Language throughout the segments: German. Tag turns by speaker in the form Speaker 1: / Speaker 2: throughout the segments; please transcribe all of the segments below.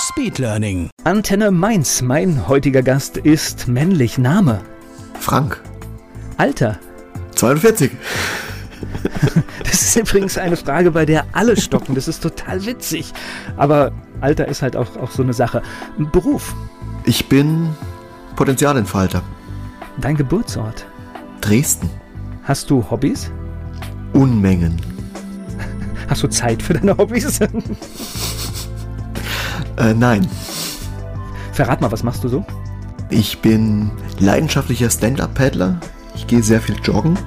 Speaker 1: Speedlearning.
Speaker 2: Antenne Mainz. Mein heutiger Gast ist männlich. Name.
Speaker 3: Frank.
Speaker 2: Alter.
Speaker 3: 42.
Speaker 2: Das ist übrigens eine Frage, bei der alle stocken. Das ist total witzig. Aber Alter ist halt auch, auch so eine Sache. Beruf.
Speaker 3: Ich bin Potenzialentfalter.
Speaker 2: Dein Geburtsort.
Speaker 3: Dresden.
Speaker 2: Hast du Hobbys?
Speaker 3: Unmengen.
Speaker 2: Hast du Zeit für deine Hobbys?
Speaker 3: Äh, nein.
Speaker 2: Verrat mal, was machst du so?
Speaker 3: Ich bin leidenschaftlicher Stand-Up-Paddler. Ich gehe sehr viel joggen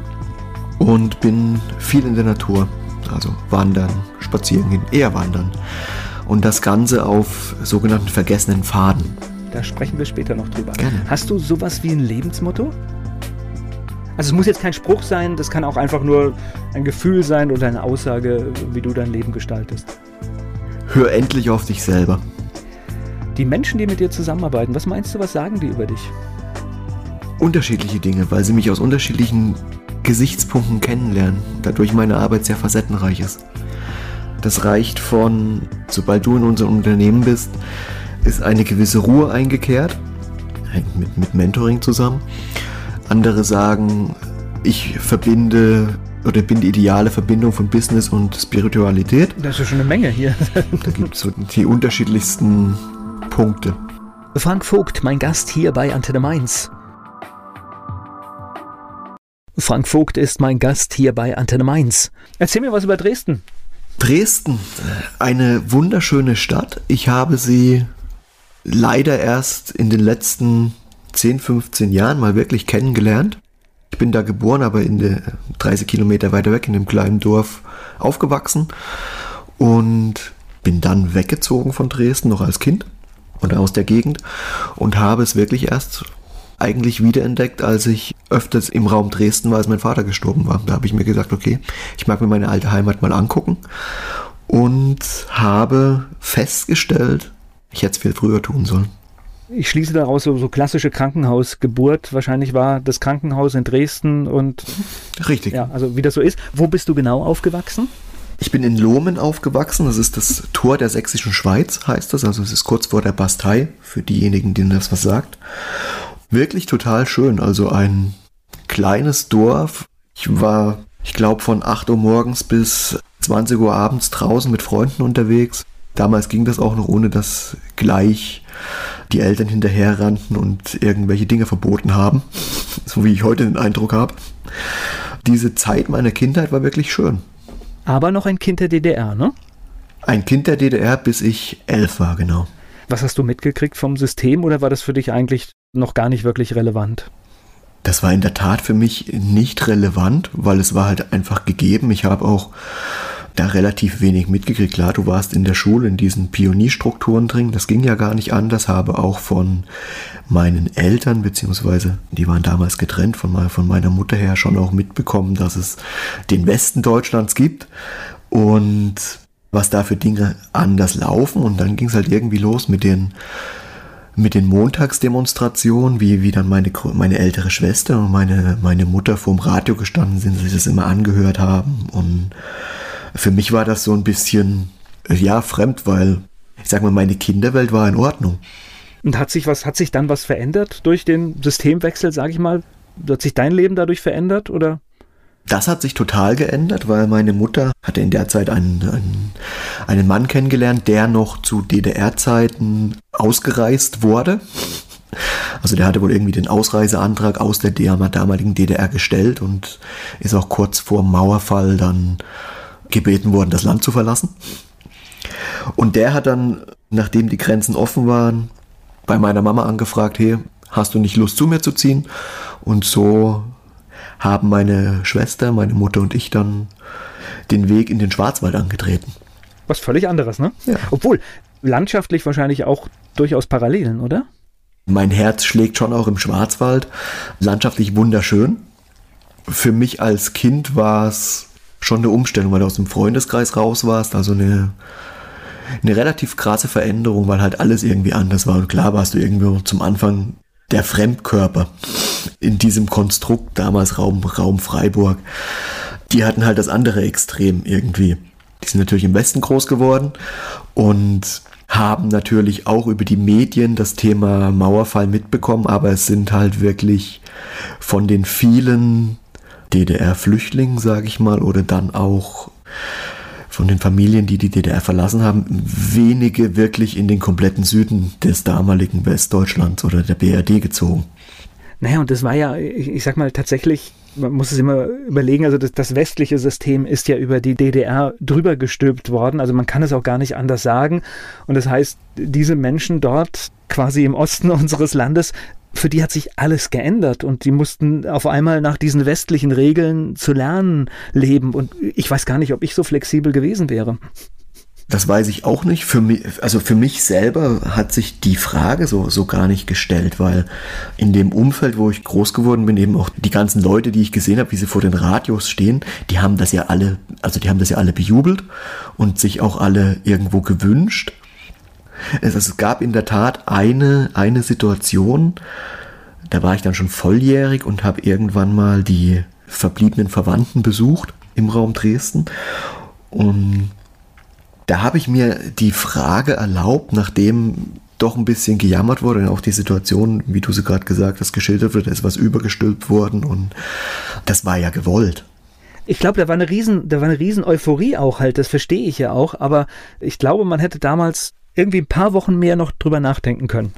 Speaker 3: und bin viel in der Natur. Also wandern, spazieren gehen, eher wandern. Und das Ganze auf sogenannten vergessenen Faden.
Speaker 2: Da sprechen wir später noch drüber.
Speaker 3: Gerne.
Speaker 2: Hast du sowas wie ein Lebensmotto? Also es muss jetzt kein Spruch sein, das kann auch einfach nur ein Gefühl sein oder eine Aussage, wie du dein Leben gestaltest.
Speaker 3: Hör endlich auf dich selber.
Speaker 2: Die Menschen, die mit dir zusammenarbeiten, was meinst du, was sagen die über dich?
Speaker 3: Unterschiedliche Dinge, weil sie mich aus unterschiedlichen Gesichtspunkten kennenlernen. Dadurch meine Arbeit sehr facettenreich ist. Das reicht von, sobald du in unserem Unternehmen bist, ist eine gewisse Ruhe eingekehrt. Hängt mit, mit Mentoring zusammen. Andere sagen, ich verbinde oder bin die ideale Verbindung von Business und Spiritualität.
Speaker 2: Das ist ja schon eine Menge hier.
Speaker 3: Da gibt es so die unterschiedlichsten Punkte.
Speaker 2: Frank Vogt, mein Gast hier bei Antenne Mainz. Frank Vogt ist mein Gast hier bei Antenne Mainz. Erzähl mir was über Dresden.
Speaker 3: Dresden, eine wunderschöne Stadt. Ich habe sie leider erst in den letzten 10, 15 Jahren mal wirklich kennengelernt. Ich bin da geboren, aber in der 30 Kilometer weiter weg in dem kleinen Dorf aufgewachsen und bin dann weggezogen von Dresden noch als Kind oder aus der Gegend und habe es wirklich erst eigentlich wiederentdeckt, als ich öfters im Raum Dresden war, als mein Vater gestorben war. Da habe ich mir gesagt, okay, ich mag mir meine alte Heimat mal angucken und habe festgestellt, ich hätte es viel früher tun sollen.
Speaker 2: Ich schließe daraus so, so klassische Krankenhausgeburt. Wahrscheinlich war das Krankenhaus in Dresden und
Speaker 3: Richtig.
Speaker 2: ja, also wie das so ist. Wo bist du genau aufgewachsen?
Speaker 3: Ich bin in Lohmen aufgewachsen. Das ist das Tor der sächsischen Schweiz, heißt das. Also es ist kurz vor der Bastei, für diejenigen, denen das was sagt. Wirklich total schön. Also ein kleines Dorf. Ich war, ich glaube, von 8 Uhr morgens bis 20 Uhr abends draußen mit Freunden unterwegs. Damals ging das auch noch, ohne dass gleich die Eltern hinterher rannten und irgendwelche Dinge verboten haben. So wie ich heute den Eindruck habe. Diese Zeit meiner Kindheit war wirklich schön.
Speaker 2: Aber noch ein Kind der DDR, ne?
Speaker 3: Ein Kind der DDR, bis ich elf war, genau.
Speaker 2: Was hast du mitgekriegt vom System oder war das für dich eigentlich noch gar nicht wirklich relevant?
Speaker 3: Das war in der Tat für mich nicht relevant, weil es war halt einfach gegeben. Ich habe auch da relativ wenig mitgekriegt. Klar, du warst in der Schule in diesen Pionierstrukturen drin. Das ging ja gar nicht anders. Habe auch von meinen Eltern, beziehungsweise die waren damals getrennt, von, me- von meiner Mutter her schon auch mitbekommen, dass es den Westen Deutschlands gibt und was da für Dinge anders laufen. Und dann ging es halt irgendwie los mit den mit den Montagsdemonstrationen, wie, wie dann meine, meine ältere Schwester und meine, meine Mutter vorm Radio gestanden sind, sich das immer angehört haben. Und für mich war das so ein bisschen, ja, fremd, weil ich sag mal, meine Kinderwelt war in Ordnung.
Speaker 2: Und hat sich was, hat sich dann was verändert durch den Systemwechsel, sage ich mal? Hat sich dein Leben dadurch verändert oder?
Speaker 3: Das hat sich total geändert, weil meine Mutter hatte in der Zeit einen, einen, einen Mann kennengelernt, der noch zu DDR-Zeiten ausgereist wurde. Also der hatte wohl irgendwie den Ausreiseantrag aus der damaligen DDR gestellt und ist auch kurz vor Mauerfall dann gebeten worden, das Land zu verlassen. Und der hat dann, nachdem die Grenzen offen waren, bei meiner Mama angefragt, hey, hast du nicht Lust zu mir zu ziehen? Und so haben meine Schwester, meine Mutter und ich dann den Weg in den Schwarzwald angetreten.
Speaker 2: Was völlig anderes, ne?
Speaker 3: Ja.
Speaker 2: Obwohl, landschaftlich wahrscheinlich auch durchaus Parallelen, oder?
Speaker 3: Mein Herz schlägt schon auch im Schwarzwald. Landschaftlich wunderschön. Für mich als Kind war es schon eine Umstellung, weil du aus dem Freundeskreis raus warst. Also eine, eine relativ krasse Veränderung, weil halt alles irgendwie anders war. Und klar warst du irgendwo zum Anfang der Fremdkörper in diesem Konstrukt, damals Raum, Raum Freiburg. Die hatten halt das andere Extrem irgendwie. Die sind natürlich im Westen groß geworden und haben natürlich auch über die Medien das Thema Mauerfall mitbekommen, aber es sind halt wirklich von den vielen DDR-Flüchtlingen, sage ich mal, oder dann auch von den Familien, die die DDR verlassen haben, wenige wirklich in den kompletten Süden des damaligen Westdeutschlands oder der BRD gezogen.
Speaker 2: Naja, und das war ja, ich, sag mal, tatsächlich man muss es immer überlegen, also das, das, westliche System ist ja über die DDR drüber gestülpt worden, also man kann es auch gar nicht anders sagen. Und das heißt, diese Menschen dort quasi im Osten unseres Landes für die hat sich alles geändert und die mussten auf einmal nach diesen westlichen Regeln zu lernen leben. Und ich weiß gar nicht, ob ich so flexibel gewesen wäre.
Speaker 3: Das weiß ich auch nicht. Für mich, also für mich selber hat sich die Frage so, so gar nicht gestellt, weil in dem Umfeld, wo ich groß geworden bin, eben auch die ganzen Leute, die ich gesehen habe, wie sie vor den Radios stehen, die haben das ja alle, also die haben das ja alle bejubelt und sich auch alle irgendwo gewünscht. Es, es gab in der Tat eine, eine Situation, da war ich dann schon volljährig und habe irgendwann mal die verbliebenen Verwandten besucht im Raum Dresden. Und da habe ich mir die Frage erlaubt, nachdem doch ein bisschen gejammert wurde und auch die Situation, wie du sie gerade gesagt hast, geschildert wird, ist was übergestülpt worden und das war ja gewollt.
Speaker 2: Ich glaube, da war eine riesen, da war eine riesen Euphorie auch halt, das verstehe ich ja auch, aber ich glaube, man hätte damals irgendwie ein paar Wochen mehr noch drüber nachdenken können.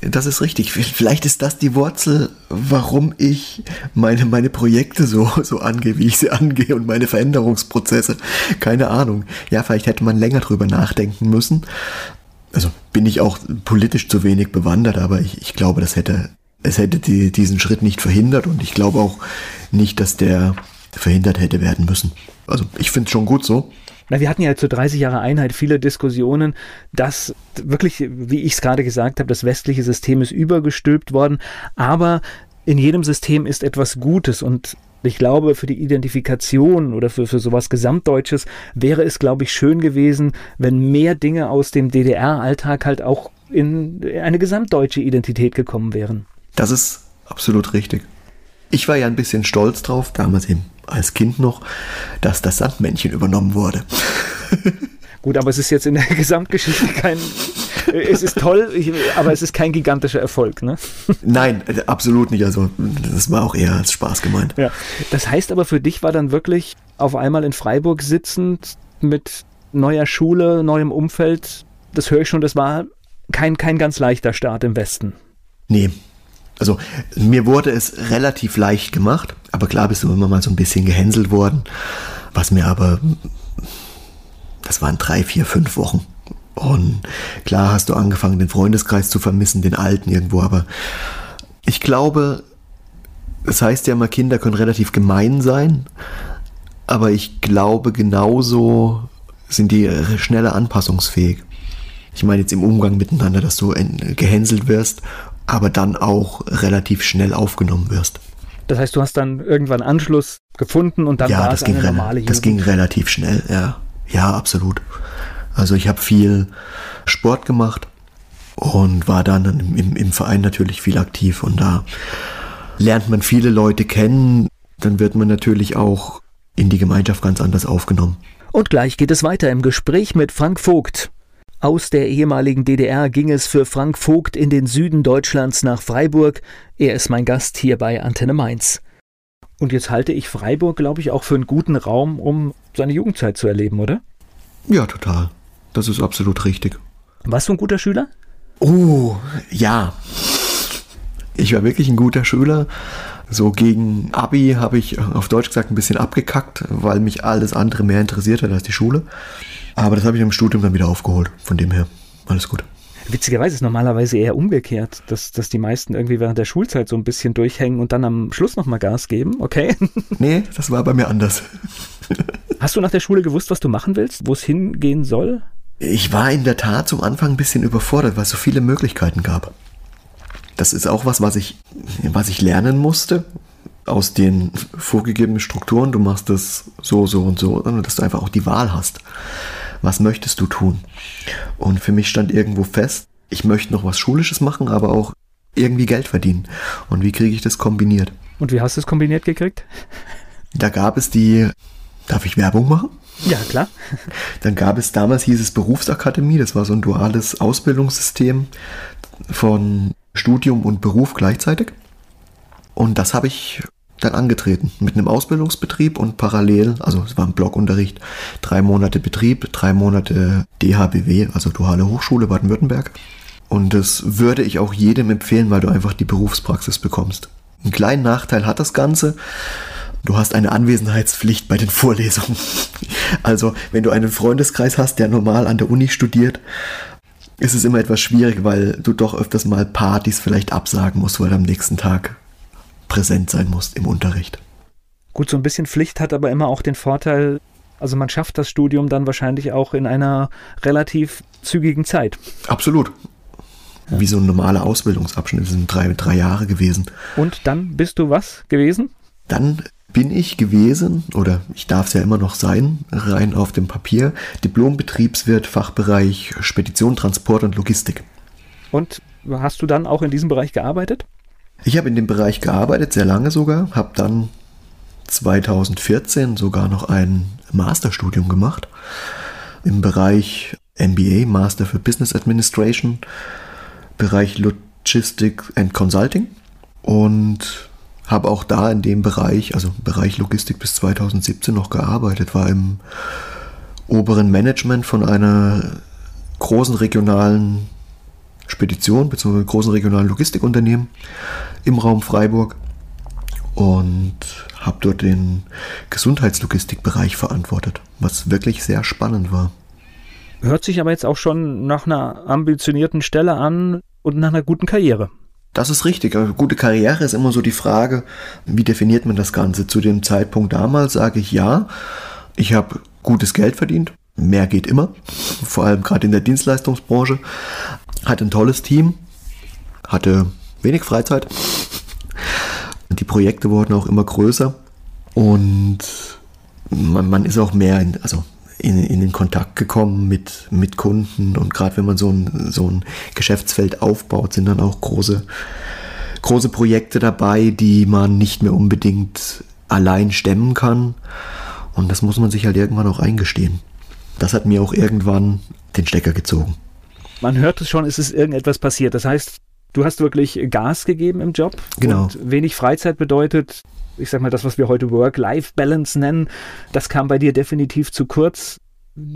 Speaker 3: Das ist richtig. Vielleicht ist das die Wurzel, warum ich meine, meine Projekte so, so angehe, wie ich sie angehe und meine Veränderungsprozesse. Keine Ahnung. Ja, vielleicht hätte man länger drüber nachdenken müssen. Also bin ich auch politisch zu wenig bewandert, aber ich, ich glaube, das hätte, es hätte die, diesen Schritt nicht verhindert und ich glaube auch nicht, dass der verhindert hätte werden müssen. Also ich finde es schon gut so.
Speaker 2: Na, wir hatten ja zur 30 Jahre Einheit viele Diskussionen, dass wirklich, wie ich es gerade gesagt habe, das westliche System ist übergestülpt worden, aber in jedem System ist etwas Gutes und ich glaube, für die Identifikation oder für, für sowas Gesamtdeutsches wäre es, glaube ich, schön gewesen, wenn mehr Dinge aus dem DDR-Alltag halt auch in eine gesamtdeutsche Identität gekommen wären.
Speaker 3: Das ist absolut richtig. Ich war ja ein bisschen stolz drauf, damals eben als Kind noch, dass das Sandmännchen übernommen wurde.
Speaker 2: Gut, aber es ist jetzt in der Gesamtgeschichte kein. Es ist toll, aber es ist kein gigantischer Erfolg, ne?
Speaker 3: Nein, absolut nicht. Also, das war auch eher als Spaß gemeint.
Speaker 2: Ja. Das heißt aber, für dich war dann wirklich auf einmal in Freiburg sitzend mit neuer Schule, neuem Umfeld. Das höre ich schon, das war kein, kein ganz leichter Start im Westen.
Speaker 3: Nee, also mir wurde es relativ leicht gemacht, aber klar bist du immer mal so ein bisschen gehänselt worden, was mir aber, das waren drei, vier, fünf Wochen. Und klar hast du angefangen, den Freundeskreis zu vermissen, den alten irgendwo, aber ich glaube, das heißt ja immer, Kinder können relativ gemein sein, aber ich glaube genauso sind die schneller anpassungsfähig. Ich meine jetzt im Umgang miteinander, dass du gehänselt wirst aber dann auch relativ schnell aufgenommen wirst.
Speaker 2: Das heißt, du hast dann irgendwann Anschluss gefunden und dann
Speaker 3: ja,
Speaker 2: war
Speaker 3: das
Speaker 2: es
Speaker 3: ging
Speaker 2: eine normale
Speaker 3: Jugend. Das ging relativ schnell, ja. Ja, absolut. Also ich habe viel Sport gemacht und war dann im, im Verein natürlich viel aktiv und da lernt man viele Leute kennen, dann wird man natürlich auch in die Gemeinschaft ganz anders aufgenommen.
Speaker 2: Und gleich geht es weiter im Gespräch mit Frank Vogt. Aus der ehemaligen DDR ging es für Frank Vogt in den Süden Deutschlands nach Freiburg. Er ist mein Gast hier bei Antenne Mainz. Und jetzt halte ich Freiburg, glaube ich, auch für einen guten Raum, um seine Jugendzeit zu erleben, oder?
Speaker 3: Ja, total. Das ist absolut richtig.
Speaker 2: Warst du ein guter Schüler?
Speaker 3: Oh, ja. Ich war wirklich ein guter Schüler. So gegen Abi habe ich auf Deutsch gesagt ein bisschen abgekackt, weil mich alles andere mehr interessiert hat als die Schule. Aber das habe ich im Studium dann wieder aufgeholt. Von dem her, alles gut.
Speaker 2: Witzigerweise ist normalerweise eher umgekehrt, dass, dass die meisten irgendwie während der Schulzeit so ein bisschen durchhängen und dann am Schluss nochmal Gas geben, okay?
Speaker 3: Nee, das war bei mir anders.
Speaker 2: Hast du nach der Schule gewusst, was du machen willst, wo es hingehen soll?
Speaker 3: Ich war in der Tat zum Anfang ein bisschen überfordert, weil es so viele Möglichkeiten gab. Das ist auch was, was ich, was ich lernen musste aus den vorgegebenen Strukturen. Du machst das so, so und so, dass du einfach auch die Wahl hast. Was möchtest du tun? Und für mich stand irgendwo fest, ich möchte noch was Schulisches machen, aber auch irgendwie Geld verdienen. Und wie kriege ich das kombiniert?
Speaker 2: Und wie hast du es kombiniert gekriegt?
Speaker 3: Da gab es die, darf ich Werbung machen?
Speaker 2: Ja, klar.
Speaker 3: Dann gab es damals hieß es Berufsakademie, das war so ein duales Ausbildungssystem von Studium und Beruf gleichzeitig. Und das habe ich dann angetreten mit einem Ausbildungsbetrieb und parallel, also es war ein Blockunterricht, drei Monate Betrieb, drei Monate DHBW, also Duale Hochschule Baden-Württemberg. Und das würde ich auch jedem empfehlen, weil du einfach die Berufspraxis bekommst. Einen kleinen Nachteil hat das Ganze. Du hast eine Anwesenheitspflicht bei den Vorlesungen. Also, wenn du einen Freundeskreis hast, der normal an der Uni studiert, ist es immer etwas schwierig, weil du doch öfters mal Partys vielleicht absagen musst, weil am nächsten Tag präsent sein musst im Unterricht.
Speaker 2: Gut, so ein bisschen Pflicht hat aber immer auch den Vorteil, also man schafft das Studium dann wahrscheinlich auch in einer relativ zügigen Zeit.
Speaker 3: Absolut. Wie so ein normaler Ausbildungsabschnitt. Das sind drei, drei Jahre gewesen.
Speaker 2: Und dann bist du was gewesen?
Speaker 3: Dann bin ich gewesen, oder ich darf es ja immer noch sein, rein auf dem Papier, Diplom-Betriebswirt, Fachbereich Spedition, Transport und Logistik.
Speaker 2: Und hast du dann auch in diesem Bereich gearbeitet?
Speaker 3: Ich habe in dem Bereich gearbeitet, sehr lange sogar, habe dann 2014 sogar noch ein Masterstudium gemacht im Bereich MBA, Master für Business Administration, Bereich Logistik and Consulting und habe auch da in dem Bereich, also Bereich Logistik bis 2017 noch gearbeitet, war im oberen Management von einer großen regionalen Spedition bzw. großen regionalen Logistikunternehmen im Raum Freiburg und habe dort den Gesundheitslogistikbereich verantwortet, was wirklich sehr spannend war.
Speaker 2: Hört sich aber jetzt auch schon nach einer ambitionierten Stelle an und nach einer guten Karriere.
Speaker 3: Das ist richtig. Eine gute Karriere ist immer so die Frage, wie definiert man das Ganze? Zu dem Zeitpunkt damals sage ich ja, ich habe gutes Geld verdient. Mehr geht immer, vor allem gerade in der Dienstleistungsbranche. Hatte ein tolles Team, hatte wenig Freizeit. Die Projekte wurden auch immer größer und man, man ist auch mehr, in, also in, in den Kontakt gekommen mit, mit Kunden und gerade wenn man so ein, so ein Geschäftsfeld aufbaut, sind dann auch große, große Projekte dabei, die man nicht mehr unbedingt allein stemmen kann. Und das muss man sich halt irgendwann auch eingestehen. Das hat mir auch irgendwann den Stecker gezogen.
Speaker 2: Man hört es schon, es ist irgendetwas passiert. Das heißt, du hast wirklich Gas gegeben im Job.
Speaker 3: Genau.
Speaker 2: Und wenig Freizeit bedeutet, ich sag mal, das, was wir heute Work-Life-Balance nennen, das kam bei dir definitiv zu kurz.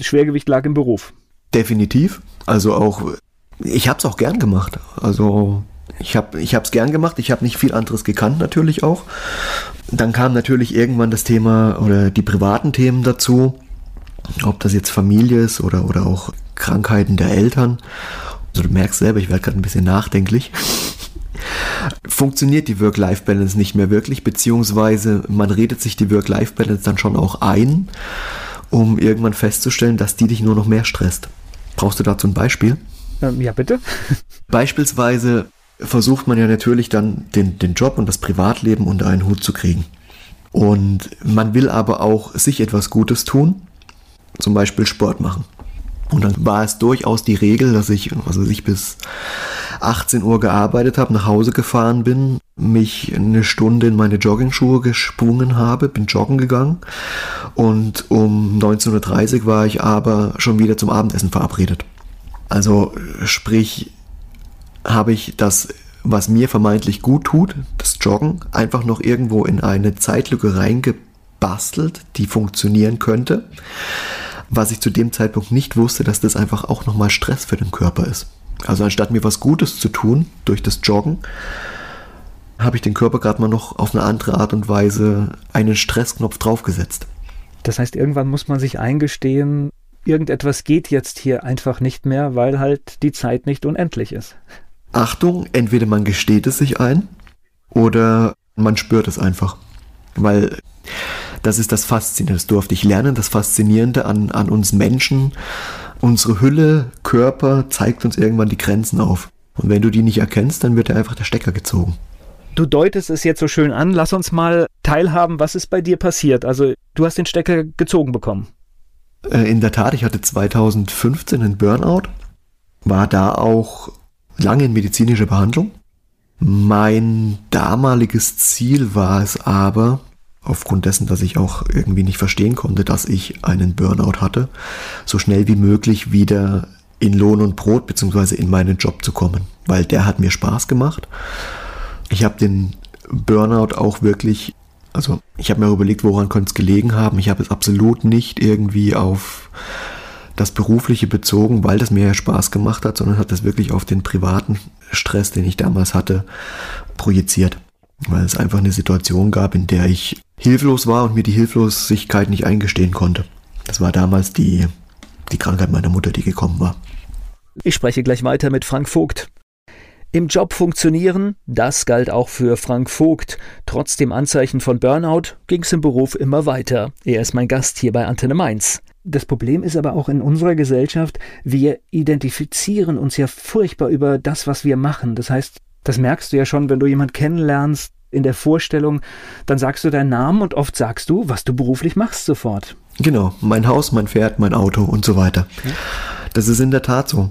Speaker 2: Schwergewicht lag im Beruf.
Speaker 3: Definitiv. Also auch, ich habe es auch gern gemacht. Also ich habe ich es gern gemacht. Ich habe nicht viel anderes gekannt natürlich auch. Dann kam natürlich irgendwann das Thema oder die privaten Themen dazu. Ob das jetzt Familie ist oder, oder auch Krankheiten der Eltern. Also du merkst selber, ich werde gerade ein bisschen nachdenklich funktioniert die Work-Life-Balance nicht mehr wirklich, beziehungsweise man redet sich die Work-Life-Balance dann schon auch ein, um irgendwann festzustellen, dass die dich nur noch mehr stresst. Brauchst du dazu ein Beispiel?
Speaker 2: Ähm, ja, bitte.
Speaker 3: Beispielsweise versucht man ja natürlich dann den, den Job und das Privatleben unter einen Hut zu kriegen. Und man will aber auch sich etwas Gutes tun, zum Beispiel Sport machen. Und dann war es durchaus die Regel, dass ich, also ich bis 18 Uhr gearbeitet habe, nach Hause gefahren bin, mich eine Stunde in meine Joggingschuhe gesprungen habe, bin joggen gegangen und um 19.30 Uhr war ich aber schon wieder zum Abendessen verabredet. Also sprich, habe ich das, was mir vermeintlich gut tut, das Joggen, einfach noch irgendwo in eine Zeitlücke reingebastelt, die funktionieren könnte was ich zu dem Zeitpunkt nicht wusste, dass das einfach auch nochmal Stress für den Körper ist. Also anstatt mir was Gutes zu tun durch das Joggen, habe ich den Körper gerade mal noch auf eine andere Art und Weise einen Stressknopf draufgesetzt.
Speaker 2: Das heißt, irgendwann muss man sich eingestehen, irgendetwas geht jetzt hier einfach nicht mehr, weil halt die Zeit nicht unendlich ist.
Speaker 3: Achtung, entweder man gesteht es sich ein oder man spürt es einfach. Weil das ist das Faszinierende, das durfte ich lernen, das Faszinierende an, an uns Menschen, unsere Hülle, Körper zeigt uns irgendwann die Grenzen auf. Und wenn du die nicht erkennst, dann wird dir einfach der Stecker gezogen.
Speaker 2: Du deutest es jetzt so schön an. Lass uns mal teilhaben, was ist bei dir passiert? Also, du hast den Stecker gezogen bekommen.
Speaker 3: Äh, in der Tat, ich hatte 2015 einen Burnout, war da auch lange in medizinischer Behandlung. Mein damaliges Ziel war es aber, aufgrund dessen, dass ich auch irgendwie nicht verstehen konnte, dass ich einen Burnout hatte, so schnell wie möglich wieder in Lohn und Brot beziehungsweise in meinen Job zu kommen, weil der hat mir Spaß gemacht. Ich habe den Burnout auch wirklich, also ich habe mir überlegt, woran könnte es gelegen haben. Ich habe es absolut nicht irgendwie auf das Berufliche bezogen, weil das mir ja Spaß gemacht hat, sondern hat das wirklich auf den privaten Stress, den ich damals hatte, projiziert. Weil es einfach eine Situation gab, in der ich hilflos war und mir die Hilflosigkeit nicht eingestehen konnte. Das war damals die, die Krankheit meiner Mutter, die gekommen war.
Speaker 2: Ich spreche gleich weiter mit Frank Vogt. Im Job funktionieren, das galt auch für Frank Vogt. Trotz dem Anzeichen von Burnout ging es im Beruf immer weiter. Er ist mein Gast hier bei Antenne Mainz. Das Problem ist aber auch in unserer Gesellschaft, wir identifizieren uns ja furchtbar über das, was wir machen. Das heißt, das merkst du ja schon, wenn du jemanden kennenlernst in der Vorstellung, dann sagst du deinen Namen und oft sagst du, was du beruflich machst sofort.
Speaker 3: Genau, mein Haus, mein Pferd, mein Auto und so weiter. Das ist in der Tat so.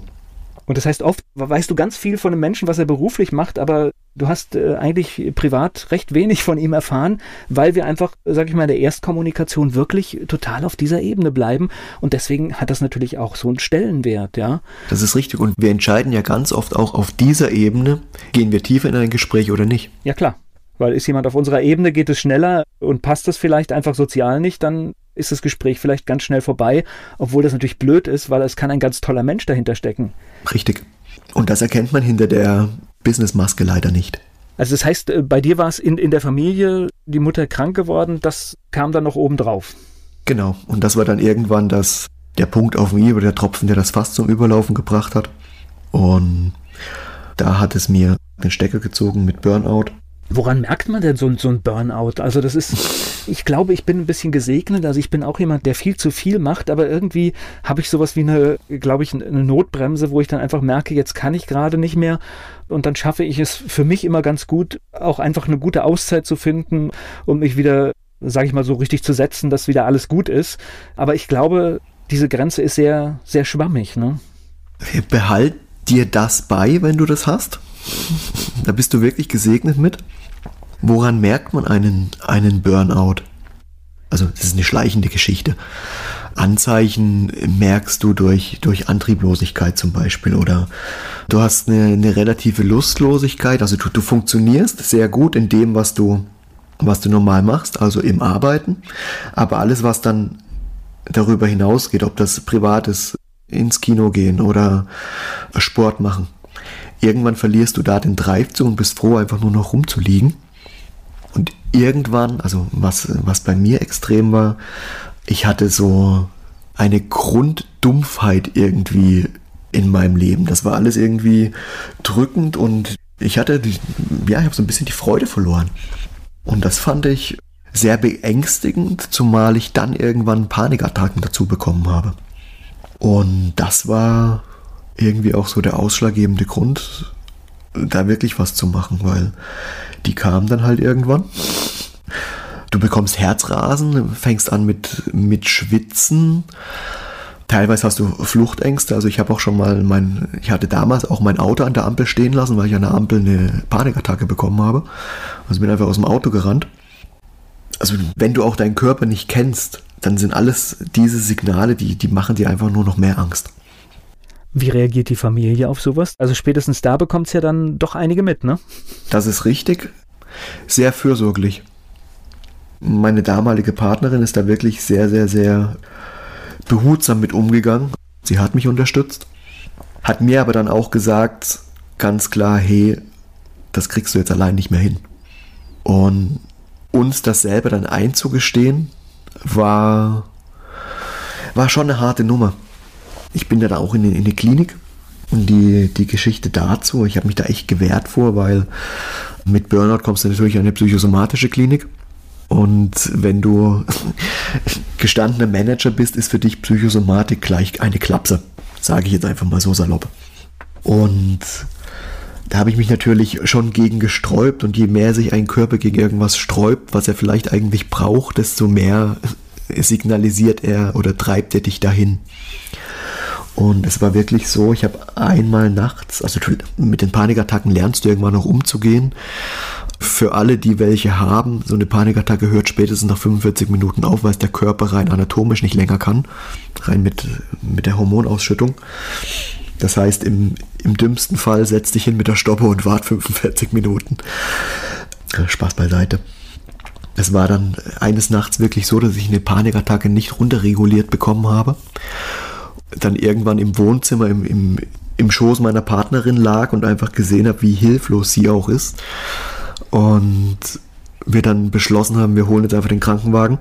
Speaker 2: Und das heißt, oft weißt du ganz viel von einem Menschen, was er beruflich macht, aber du hast äh, eigentlich privat recht wenig von ihm erfahren, weil wir einfach, sag ich mal, in der Erstkommunikation wirklich total auf dieser Ebene bleiben. Und deswegen hat das natürlich auch so einen Stellenwert, ja.
Speaker 3: Das ist richtig. Und wir entscheiden ja ganz oft auch auf dieser Ebene, gehen wir tiefer in ein Gespräch oder nicht.
Speaker 2: Ja, klar. Weil ist jemand auf unserer Ebene, geht es schneller und passt das vielleicht einfach sozial nicht, dann ist das Gespräch vielleicht ganz schnell vorbei, obwohl das natürlich blöd ist, weil es kann ein ganz toller Mensch dahinter stecken.
Speaker 3: Richtig. Und das erkennt man hinter der Businessmaske leider nicht.
Speaker 2: Also das heißt, äh, bei dir war es in, in der Familie, die Mutter krank geworden, das kam dann noch oben drauf.
Speaker 3: Genau. Und das war dann irgendwann das, der Punkt auf mir, oder der Tropfen, der das Fass zum Überlaufen gebracht hat. Und da hat es mir den Stecker gezogen mit Burnout.
Speaker 2: Woran merkt man denn so, so ein Burnout? Also das ist, ich glaube, ich bin ein bisschen gesegnet. Also ich bin auch jemand, der viel zu viel macht, aber irgendwie habe ich sowas wie eine, glaube ich, eine Notbremse, wo ich dann einfach merke, jetzt kann ich gerade nicht mehr. Und dann schaffe ich es für mich immer ganz gut, auch einfach eine gute Auszeit zu finden, um mich wieder, sage ich mal, so richtig zu setzen, dass wieder alles gut ist. Aber ich glaube, diese Grenze ist sehr, sehr schwammig. Ne?
Speaker 3: Behalt dir das bei, wenn du das hast. Da bist du wirklich gesegnet mit. Woran merkt man einen, einen Burnout? Also, das ist eine schleichende Geschichte. Anzeichen merkst du durch, durch Antrieblosigkeit zum Beispiel oder du hast eine, eine relative Lustlosigkeit. Also, du, du funktionierst sehr gut in dem, was du, was du normal machst, also im Arbeiten. Aber alles, was dann darüber hinausgeht, ob das privat ist, ins Kino gehen oder Sport machen, irgendwann verlierst du da den Drive zu und bist froh, einfach nur noch rumzuliegen. Irgendwann, also was, was bei mir extrem war, ich hatte so eine Grunddumpfheit irgendwie in meinem Leben. Das war alles irgendwie drückend und ich hatte, ja, ich habe so ein bisschen die Freude verloren. Und das fand ich sehr beängstigend, zumal ich dann irgendwann Panikattacken dazu bekommen habe. Und das war irgendwie auch so der ausschlaggebende Grund, da wirklich was zu machen, weil die kamen dann halt irgendwann. Du bekommst Herzrasen, fängst an mit, mit Schwitzen. Teilweise hast du Fluchtängste. Also ich habe auch schon mal mein, ich hatte damals auch mein Auto an der Ampel stehen lassen, weil ich an der Ampel eine Panikattacke bekommen habe. Also bin einfach aus dem Auto gerannt. Also wenn du auch deinen Körper nicht kennst, dann sind alles diese Signale, die, die machen dir einfach nur noch mehr Angst.
Speaker 2: Wie reagiert die Familie auf sowas? Also spätestens da bekommt es ja dann doch einige mit, ne?
Speaker 3: Das ist richtig. Sehr fürsorglich. Meine damalige Partnerin ist da wirklich sehr, sehr, sehr behutsam mit umgegangen. Sie hat mich unterstützt, hat mir aber dann auch gesagt, ganz klar, hey, das kriegst du jetzt allein nicht mehr hin. Und uns das selber dann einzugestehen, war, war schon eine harte Nummer. Ich bin dann auch in, in eine Klinik und die, die Geschichte dazu, ich habe mich da echt gewehrt vor, weil mit Burnout kommst du natürlich in eine psychosomatische Klinik. Und wenn du gestandener Manager bist, ist für dich Psychosomatik gleich eine Klapse. Sage ich jetzt einfach mal so salopp. Und da habe ich mich natürlich schon gegen gesträubt und je mehr sich ein Körper gegen irgendwas sträubt, was er vielleicht eigentlich braucht, desto mehr signalisiert er oder treibt er dich dahin. Und es war wirklich so, ich habe einmal nachts, also mit den Panikattacken lernst du irgendwann noch umzugehen. Für alle, die welche haben, so eine Panikattacke hört spätestens nach 45 Minuten auf, weil es der Körper rein anatomisch nicht länger kann. Rein mit, mit der Hormonausschüttung. Das heißt, im, im dümmsten Fall setz dich hin mit der Stoppe und wart 45 Minuten. Spaß beiseite. Es war dann eines Nachts wirklich so, dass ich eine Panikattacke nicht runterreguliert bekommen habe. Dann irgendwann im Wohnzimmer, im, im, im Schoß meiner Partnerin lag und einfach gesehen habe, wie hilflos sie auch ist. Und wir dann beschlossen haben, wir holen jetzt einfach den Krankenwagen.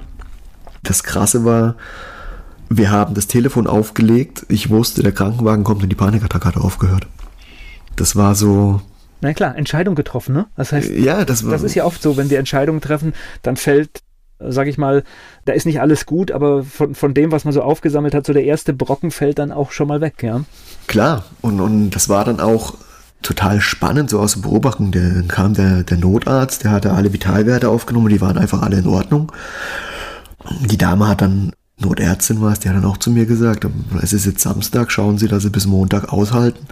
Speaker 3: Das Krasse war, wir haben das Telefon aufgelegt. Ich wusste, der Krankenwagen kommt und die Panikattacke hat aufgehört. Das war so,
Speaker 2: na klar, Entscheidung getroffen, ne? Das heißt,
Speaker 3: ja, das,
Speaker 2: das ist ja oft so, wenn wir Entscheidungen treffen, dann fällt, sag ich mal, da ist nicht alles gut, aber von, von dem, was man so aufgesammelt hat, so der erste Brocken fällt dann auch schon mal weg, ja.
Speaker 3: Klar, und, und das war dann auch total spannend, so aus der Beobachtung. Dann kam der, der Notarzt, der hatte alle Vitalwerte aufgenommen, die waren einfach alle in Ordnung. Die Dame hat dann Notärztin war es, die hat dann auch zu mir gesagt, es ist jetzt Samstag, schauen Sie, dass Sie bis Montag aushalten,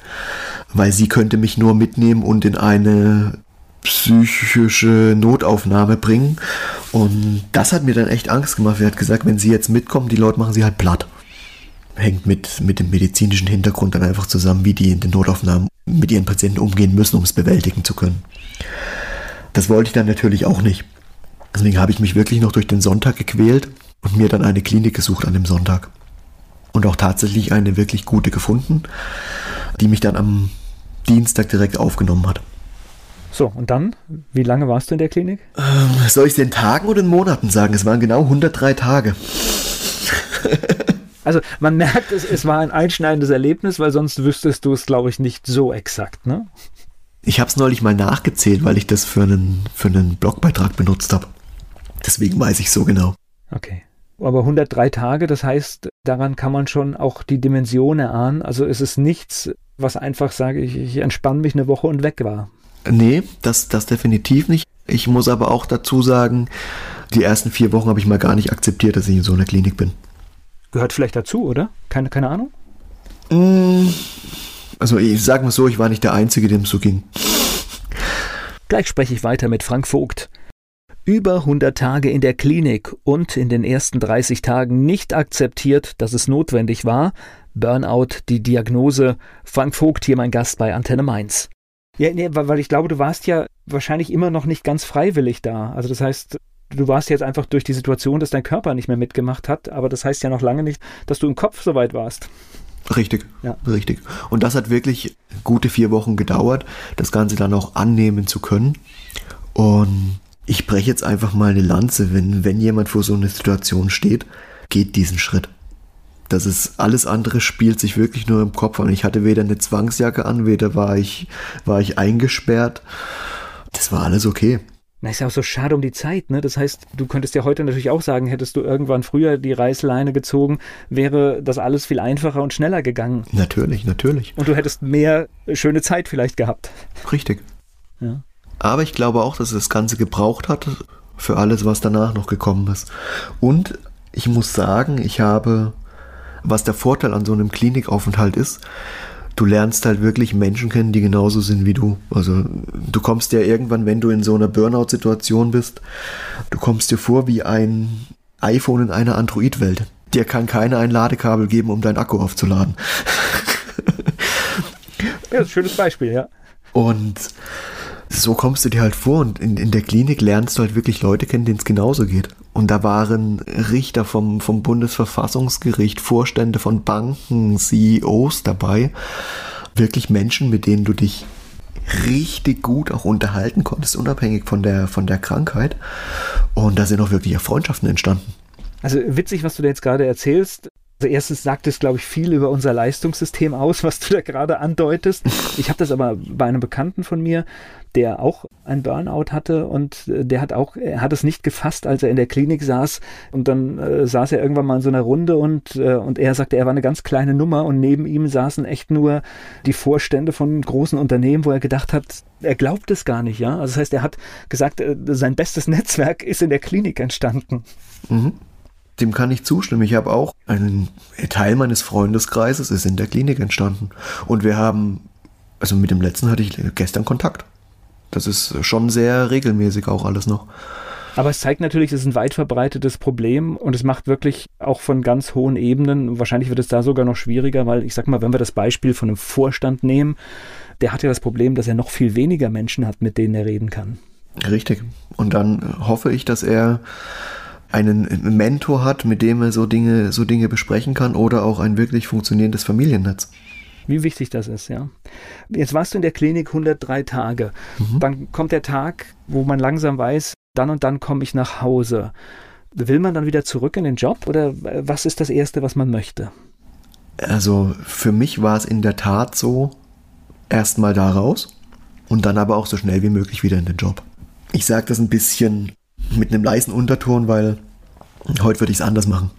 Speaker 3: weil sie könnte mich nur mitnehmen und in eine psychische Notaufnahme bringen. Und das hat mir dann echt Angst gemacht. Sie hat gesagt, wenn Sie jetzt mitkommen, die Leute machen Sie halt platt. Hängt mit, mit dem medizinischen Hintergrund dann einfach zusammen, wie die in den Notaufnahmen mit ihren Patienten umgehen müssen, um es bewältigen zu können. Das wollte ich dann natürlich auch nicht. Deswegen habe ich mich wirklich noch durch den Sonntag gequält und mir dann eine Klinik gesucht an dem Sonntag. Und auch tatsächlich eine wirklich gute gefunden, die mich dann am Dienstag direkt aufgenommen hat.
Speaker 2: So, und dann, wie lange warst du in der Klinik?
Speaker 3: Ähm, soll ich es in Tagen oder in Monaten sagen? Es waren genau 103 Tage.
Speaker 2: also man merkt, es, es war ein einschneidendes Erlebnis, weil sonst wüsstest du es, glaube ich, nicht so exakt, ne?
Speaker 3: Ich habe es neulich mal nachgezählt, weil ich das für einen, für einen Blogbeitrag benutzt habe. Deswegen weiß ich so genau.
Speaker 2: Okay. Aber 103 Tage, das heißt, daran kann man schon auch die Dimension erahnen. Also es ist nichts, was einfach sage, ich, ich entspanne mich eine Woche und weg war.
Speaker 3: Nee, das, das definitiv nicht. Ich muss aber auch dazu sagen, die ersten vier Wochen habe ich mal gar nicht akzeptiert, dass ich in so einer Klinik bin.
Speaker 2: Gehört vielleicht dazu, oder? Keine, keine Ahnung?
Speaker 3: Mm, also ich sage mal so, ich war nicht der Einzige, dem es so ging.
Speaker 2: Gleich spreche ich weiter mit Frank Vogt. Über 100 Tage in der Klinik und in den ersten 30 Tagen nicht akzeptiert, dass es notwendig war. Burnout, die Diagnose. Frank Vogt hier mein Gast bei Antenne Mainz. Ja, nee, weil ich glaube, du warst ja wahrscheinlich immer noch nicht ganz freiwillig da. Also das heißt, du warst jetzt einfach durch die Situation, dass dein Körper nicht mehr mitgemacht hat, aber das heißt ja noch lange nicht, dass du im Kopf so weit warst.
Speaker 3: Richtig, ja. richtig. Und das hat wirklich gute vier Wochen gedauert, das Ganze dann auch annehmen zu können. Und ich breche jetzt einfach mal eine Lanze, wenn, wenn jemand vor so einer Situation steht, geht diesen Schritt. Das ist alles andere spielt sich wirklich nur im Kopf an. Ich hatte weder eine Zwangsjacke an, weder war ich, war ich eingesperrt. Das war alles okay.
Speaker 2: Na, ist ja auch so schade um die Zeit, ne? Das heißt, du könntest ja heute natürlich auch sagen, hättest du irgendwann früher die Reißleine gezogen, wäre das alles viel einfacher und schneller gegangen.
Speaker 3: Natürlich, natürlich.
Speaker 2: Und du hättest mehr schöne Zeit vielleicht gehabt.
Speaker 3: Richtig. Ja. Aber ich glaube auch, dass es das Ganze gebraucht hat für alles, was danach noch gekommen ist. Und ich muss sagen, ich habe, was der Vorteil an so einem Klinikaufenthalt ist, du lernst halt wirklich Menschen kennen, die genauso sind wie du. Also du kommst ja irgendwann, wenn du in so einer Burnout-Situation bist, du kommst dir vor wie ein iPhone in einer Android-Welt. Dir kann keiner ein Ladekabel geben, um deinen Akku aufzuladen.
Speaker 2: ja, schönes Beispiel, ja.
Speaker 3: Und so kommst du dir halt vor und in, in der Klinik lernst du halt wirklich Leute kennen, denen es genauso geht. Und da waren Richter vom, vom Bundesverfassungsgericht, Vorstände von Banken, CEOs dabei. Wirklich Menschen, mit denen du dich richtig gut auch unterhalten konntest, unabhängig von der, von der Krankheit. Und da sind auch wirklich Freundschaften entstanden.
Speaker 2: Also witzig, was du da jetzt gerade erzählst. Also erstens sagt es, glaube ich, viel über unser Leistungssystem aus, was du da gerade andeutest. Ich habe das aber bei einem Bekannten von mir, der auch ein Burnout hatte und äh, der hat auch, er hat es nicht gefasst, als er in der Klinik saß und dann äh, saß er irgendwann mal in so einer Runde und, äh, und er sagte, er war eine ganz kleine Nummer und neben ihm saßen echt nur die Vorstände von großen Unternehmen, wo er gedacht hat, er glaubt es gar nicht, ja. Also das heißt, er hat gesagt, äh, sein bestes Netzwerk ist in der Klinik entstanden.
Speaker 3: Mhm. Dem kann ich zustimmen. Ich habe auch einen Teil meines Freundeskreises ist in der Klinik entstanden. Und wir haben, also mit dem letzten hatte ich gestern Kontakt. Das ist schon sehr regelmäßig auch alles noch.
Speaker 2: Aber es zeigt natürlich, es ist ein weit verbreitetes Problem und es macht wirklich auch von ganz hohen Ebenen, wahrscheinlich wird es da sogar noch schwieriger, weil ich sag mal, wenn wir das Beispiel von einem Vorstand nehmen, der hat ja das Problem, dass er noch viel weniger Menschen hat, mit denen er reden kann.
Speaker 3: Richtig. Und dann hoffe ich, dass er einen Mentor hat, mit dem er so Dinge, so Dinge besprechen kann oder auch ein wirklich funktionierendes Familiennetz.
Speaker 2: Wie wichtig das ist, ja. Jetzt warst du in der Klinik 103 Tage. Mhm. Dann kommt der Tag, wo man langsam weiß, dann und dann komme ich nach Hause. Will man dann wieder zurück in den Job oder was ist das Erste, was man möchte?
Speaker 3: Also für mich war es in der Tat so, erstmal da raus und dann aber auch so schnell wie möglich wieder in den Job. Ich sage das ein bisschen mit einem leisen Unterton, weil heute würde ich es anders machen.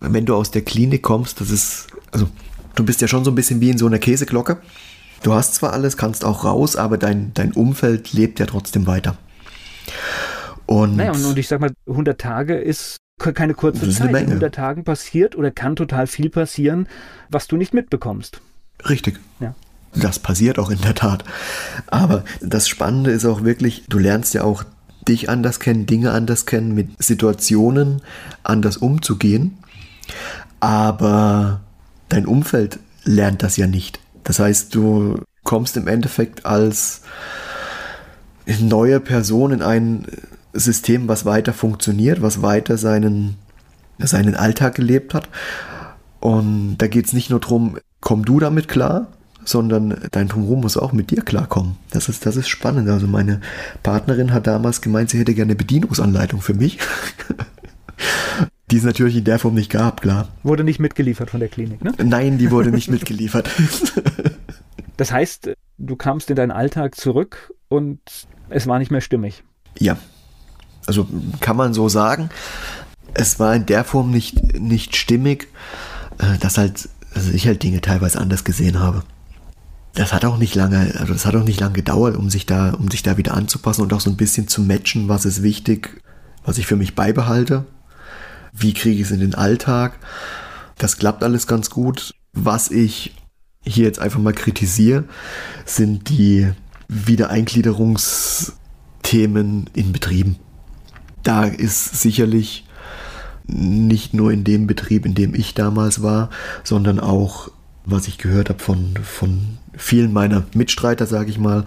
Speaker 3: Wenn du aus der Klinik kommst, das ist, also du bist ja schon so ein bisschen wie in so einer Käseglocke. Du hast zwar alles, kannst auch raus, aber dein, dein Umfeld lebt ja trotzdem weiter.
Speaker 2: Und, naja, und, und ich sag mal, 100 Tage ist keine kurze Zeit. In 100 Tagen passiert oder kann total viel passieren, was du nicht mitbekommst.
Speaker 3: Richtig. Ja. Das passiert auch in der Tat. Aber das Spannende ist auch wirklich, du lernst ja auch dich anders kennen, Dinge anders kennen, mit Situationen anders umzugehen. Aber dein Umfeld lernt das ja nicht. Das heißt, du kommst im Endeffekt als neue Person in ein System, was weiter funktioniert, was weiter seinen, seinen Alltag gelebt hat. Und da geht es nicht nur darum, komm du damit klar, sondern dein Drumherum muss auch mit dir klarkommen. Das ist, das ist spannend. Also meine Partnerin hat damals gemeint, sie hätte gerne eine Bedienungsanleitung für mich. die es natürlich in der Form nicht gab, klar.
Speaker 2: Wurde nicht mitgeliefert von der Klinik, ne?
Speaker 3: Nein, die wurde nicht mitgeliefert.
Speaker 2: das heißt, du kamst in deinen Alltag zurück und es war nicht mehr stimmig.
Speaker 3: Ja. Also kann man so sagen. Es war in der Form nicht, nicht stimmig, äh, dass halt, also ich halt Dinge teilweise anders gesehen habe das hat auch nicht lange, also das hat auch nicht lange gedauert, um sich da, um sich da wieder anzupassen und auch so ein bisschen zu matchen, was ist wichtig, was ich für mich beibehalte, wie kriege ich es in den Alltag. Das klappt alles ganz gut. Was ich hier jetzt einfach mal kritisiere, sind die Wiedereingliederungsthemen in Betrieben. Da ist sicherlich nicht nur in dem Betrieb, in dem ich damals war, sondern auch was ich gehört habe von, von vielen meiner Mitstreiter, sage ich mal,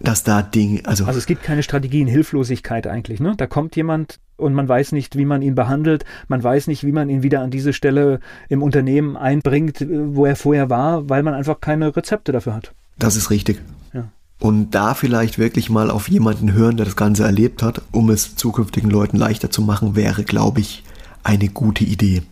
Speaker 3: dass da Dinge, also.
Speaker 2: Also es gibt keine Strategie in Hilflosigkeit eigentlich, ne? Da kommt jemand und man weiß nicht, wie man ihn behandelt, man weiß nicht, wie man ihn wieder an diese Stelle im Unternehmen einbringt, wo er vorher war, weil man einfach keine Rezepte dafür hat.
Speaker 3: Das ist richtig. Ja. Und da vielleicht wirklich mal auf jemanden hören, der das Ganze erlebt hat, um es zukünftigen Leuten leichter zu machen, wäre, glaube ich, eine gute Idee.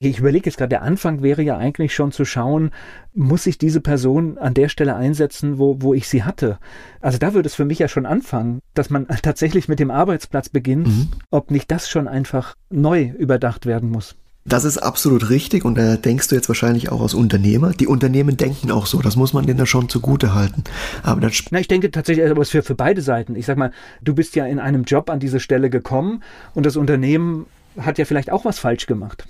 Speaker 2: Ich überlege jetzt gerade, der Anfang wäre ja eigentlich schon zu schauen, muss ich diese Person an der Stelle einsetzen, wo, wo ich sie hatte? Also da würde es für mich ja schon anfangen, dass man tatsächlich mit dem Arbeitsplatz beginnt, mhm. ob nicht das schon einfach neu überdacht werden muss.
Speaker 3: Das ist absolut richtig und da denkst du jetzt wahrscheinlich auch als Unternehmer. Die Unternehmen denken auch so, das muss man denen ja schon zugute halten.
Speaker 2: Aber dann Na, ich denke tatsächlich, aber es für, für beide Seiten. Ich sag mal, du bist ja in einem Job an diese Stelle gekommen und das Unternehmen hat ja vielleicht auch was falsch gemacht.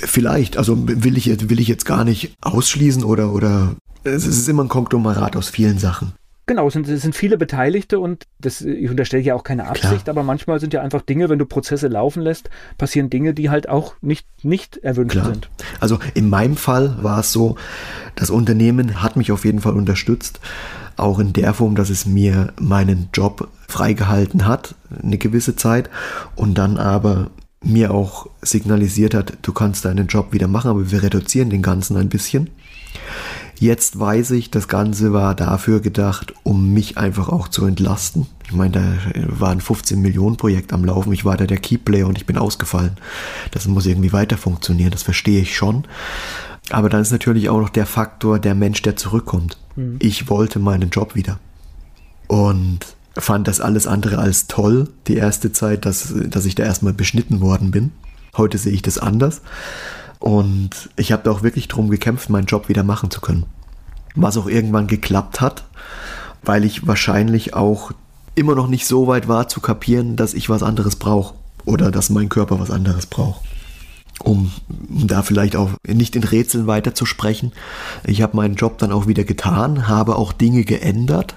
Speaker 3: Vielleicht, also will ich, will ich jetzt gar nicht ausschließen oder, oder es ist immer ein Konglomerat aus vielen Sachen.
Speaker 2: Genau, es sind, es sind viele Beteiligte und das, ich unterstelle ja auch keine Absicht, Klar. aber manchmal sind ja einfach Dinge, wenn du Prozesse laufen lässt, passieren Dinge, die halt auch nicht, nicht erwünscht Klar. sind.
Speaker 3: Also in meinem Fall war es so, das Unternehmen hat mich auf jeden Fall unterstützt, auch in der Form, dass es mir meinen Job freigehalten hat, eine gewisse Zeit und dann aber mir auch signalisiert hat, du kannst deinen Job wieder machen, aber wir reduzieren den Ganzen ein bisschen. Jetzt weiß ich, das Ganze war dafür gedacht, um mich einfach auch zu entlasten. Ich meine, da war ein 15 Millionen Projekt am Laufen. Ich war da der Keyplayer und ich bin ausgefallen. Das muss irgendwie weiter funktionieren. Das verstehe ich schon. Aber dann ist natürlich auch noch der Faktor der Mensch, der zurückkommt. Mhm. Ich wollte meinen Job wieder. Und fand das alles andere als toll, die erste Zeit, dass, dass ich da erstmal beschnitten worden bin. Heute sehe ich das anders. Und ich habe da auch wirklich drum gekämpft, meinen Job wieder machen zu können. Was auch irgendwann geklappt hat, weil ich wahrscheinlich auch immer noch nicht so weit war zu kapieren, dass ich was anderes brauche oder dass mein Körper was anderes braucht. Um, um da vielleicht auch nicht in Rätseln weiterzusprechen. Ich habe meinen Job dann auch wieder getan, habe auch Dinge geändert,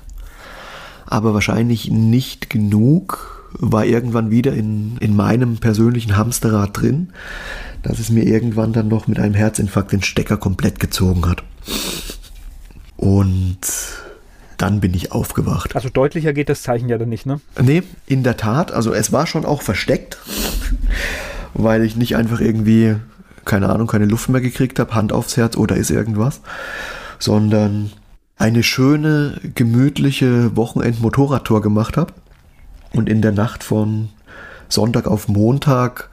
Speaker 3: aber wahrscheinlich nicht genug, war irgendwann wieder in, in meinem persönlichen Hamsterrad drin, dass es mir irgendwann dann noch mit einem Herzinfarkt den Stecker komplett gezogen hat. Und dann bin ich aufgewacht.
Speaker 2: Also deutlicher geht das Zeichen ja dann nicht, ne?
Speaker 3: Nee, in der Tat. Also es war schon auch versteckt, weil ich nicht einfach irgendwie, keine Ahnung, keine Luft mehr gekriegt habe, Hand aufs Herz oder ist irgendwas, sondern eine schöne, gemütliche Wochenend-Motorradtour gemacht habe und in der Nacht von Sonntag auf Montag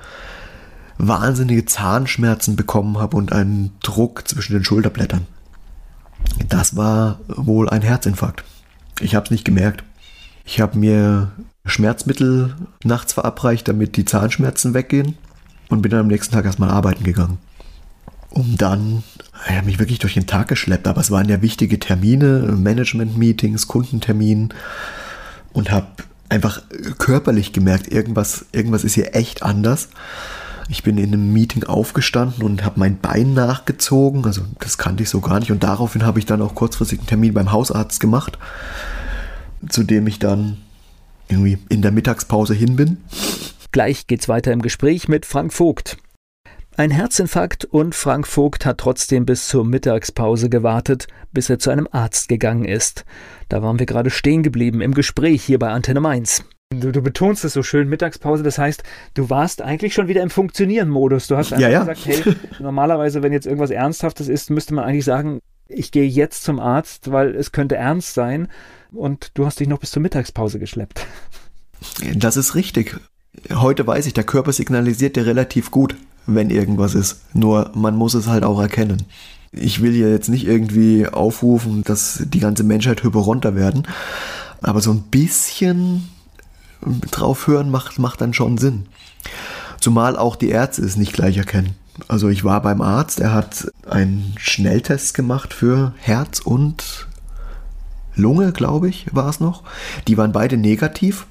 Speaker 3: wahnsinnige Zahnschmerzen bekommen habe und einen Druck zwischen den Schulterblättern. Das war wohl ein Herzinfarkt. Ich habe es nicht gemerkt. Ich habe mir Schmerzmittel nachts verabreicht, damit die Zahnschmerzen weggehen und bin dann am nächsten Tag erstmal arbeiten gegangen. Um dann, ich habe mich wirklich durch den Tag geschleppt, aber es waren ja wichtige Termine, Management-Meetings, Kundentermin und habe einfach körperlich gemerkt, irgendwas, irgendwas ist hier echt anders. Ich bin in einem Meeting aufgestanden und habe mein Bein nachgezogen. Also das kannte ich so gar nicht. Und daraufhin habe ich dann auch kurzfristig einen Termin beim Hausarzt gemacht, zu dem ich dann irgendwie in der Mittagspause hin bin.
Speaker 2: Gleich geht's weiter im Gespräch mit Frank Vogt. Ein Herzinfarkt und Frank Vogt hat trotzdem bis zur Mittagspause gewartet, bis er zu einem Arzt gegangen ist. Da waren wir gerade stehen geblieben im Gespräch hier bei Antenne Mainz. Du, du, betonst es so schön, Mittagspause, das heißt, du warst eigentlich schon wieder im Funktionieren-Modus. Du hast einfach ja, ja. gesagt, hey, normalerweise, wenn jetzt irgendwas Ernsthaftes ist, müsste man eigentlich sagen, ich gehe jetzt zum Arzt, weil es könnte ernst sein. Und du hast dich noch bis zur Mittagspause geschleppt.
Speaker 3: Das ist richtig. Heute weiß ich, der Körper signalisiert dir relativ gut, wenn irgendwas ist. Nur man muss es halt auch erkennen. Ich will ja jetzt nicht irgendwie aufrufen, dass die ganze Menschheit hyperonter werden. Aber so ein bisschen drauf hören macht, macht dann schon Sinn. Zumal auch die Ärzte es nicht gleich erkennen. Also ich war beim Arzt, er hat einen Schnelltest gemacht für Herz und Lunge, glaube ich, war es noch. Die waren beide negativ.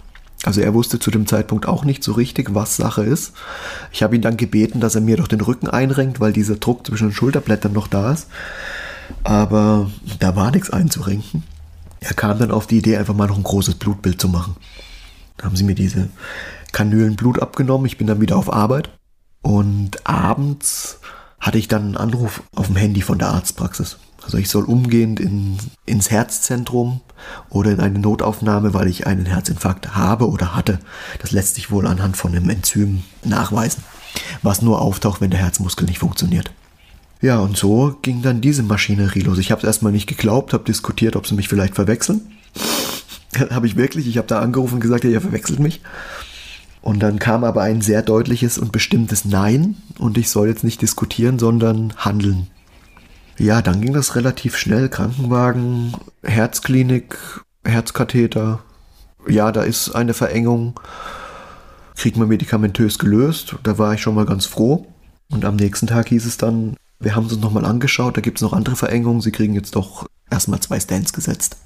Speaker 3: Also er wusste zu dem Zeitpunkt auch nicht so richtig, was Sache ist. Ich habe ihn dann gebeten, dass er mir doch den Rücken einrenkt, weil dieser Druck zwischen den Schulterblättern noch da ist. Aber da war nichts einzurenken. Er kam dann auf die Idee, einfach mal noch ein großes Blutbild zu machen. Da haben sie mir diese Kanülen Blut abgenommen. Ich bin dann wieder auf Arbeit. Und abends hatte ich dann einen Anruf auf dem Handy von der Arztpraxis. Also ich soll umgehend in, ins Herzzentrum oder in eine Notaufnahme, weil ich einen Herzinfarkt habe oder hatte. Das lässt sich wohl anhand von einem Enzym nachweisen, was nur auftaucht, wenn der Herzmuskel nicht funktioniert. Ja, und so ging dann diese Maschinerie los. Ich habe es erstmal nicht geglaubt, habe diskutiert, ob sie mich vielleicht verwechseln. habe ich wirklich. Ich habe da angerufen und gesagt, ja, ihr verwechselt mich. Und dann kam aber ein sehr deutliches und bestimmtes Nein und ich soll jetzt nicht diskutieren, sondern handeln. Ja, dann ging das relativ schnell. Krankenwagen, Herzklinik, Herzkatheter. Ja, da ist eine Verengung. Kriegt man medikamentös gelöst. Da war ich schon mal ganz froh. Und am nächsten Tag hieß es dann, wir haben es uns nochmal angeschaut, da gibt es noch andere Verengungen. Sie kriegen jetzt doch erstmal zwei Stents gesetzt.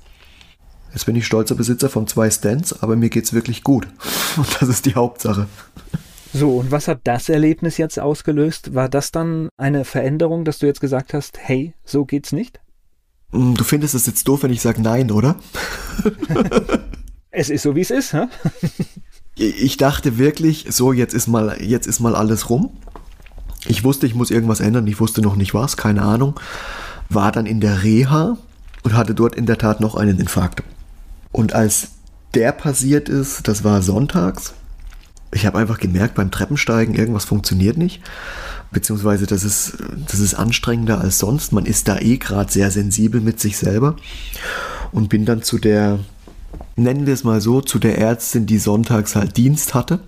Speaker 3: Jetzt bin ich stolzer Besitzer von zwei Stands, aber mir geht's wirklich gut. Und das ist die Hauptsache.
Speaker 2: So, und was hat das Erlebnis jetzt ausgelöst? War das dann eine Veränderung, dass du jetzt gesagt hast, hey, so geht's nicht?
Speaker 3: Mm, du findest es jetzt doof, wenn ich sage nein, oder?
Speaker 2: es ist so, wie es ist, hä?
Speaker 3: ich dachte wirklich, so, jetzt ist mal, jetzt ist mal alles rum. Ich wusste, ich muss irgendwas ändern. Ich wusste noch nicht was, keine Ahnung. War dann in der Reha und hatte dort in der Tat noch einen Infarkt. Und als der passiert ist, das war sonntags, ich habe einfach gemerkt, beim Treppensteigen, irgendwas funktioniert nicht. Beziehungsweise das ist, das ist anstrengender als sonst. Man ist da eh gerade sehr sensibel mit sich selber. und bin dann zu der, nennen wir es mal so, zu der Ärztin, die sonntags halt Dienst hatte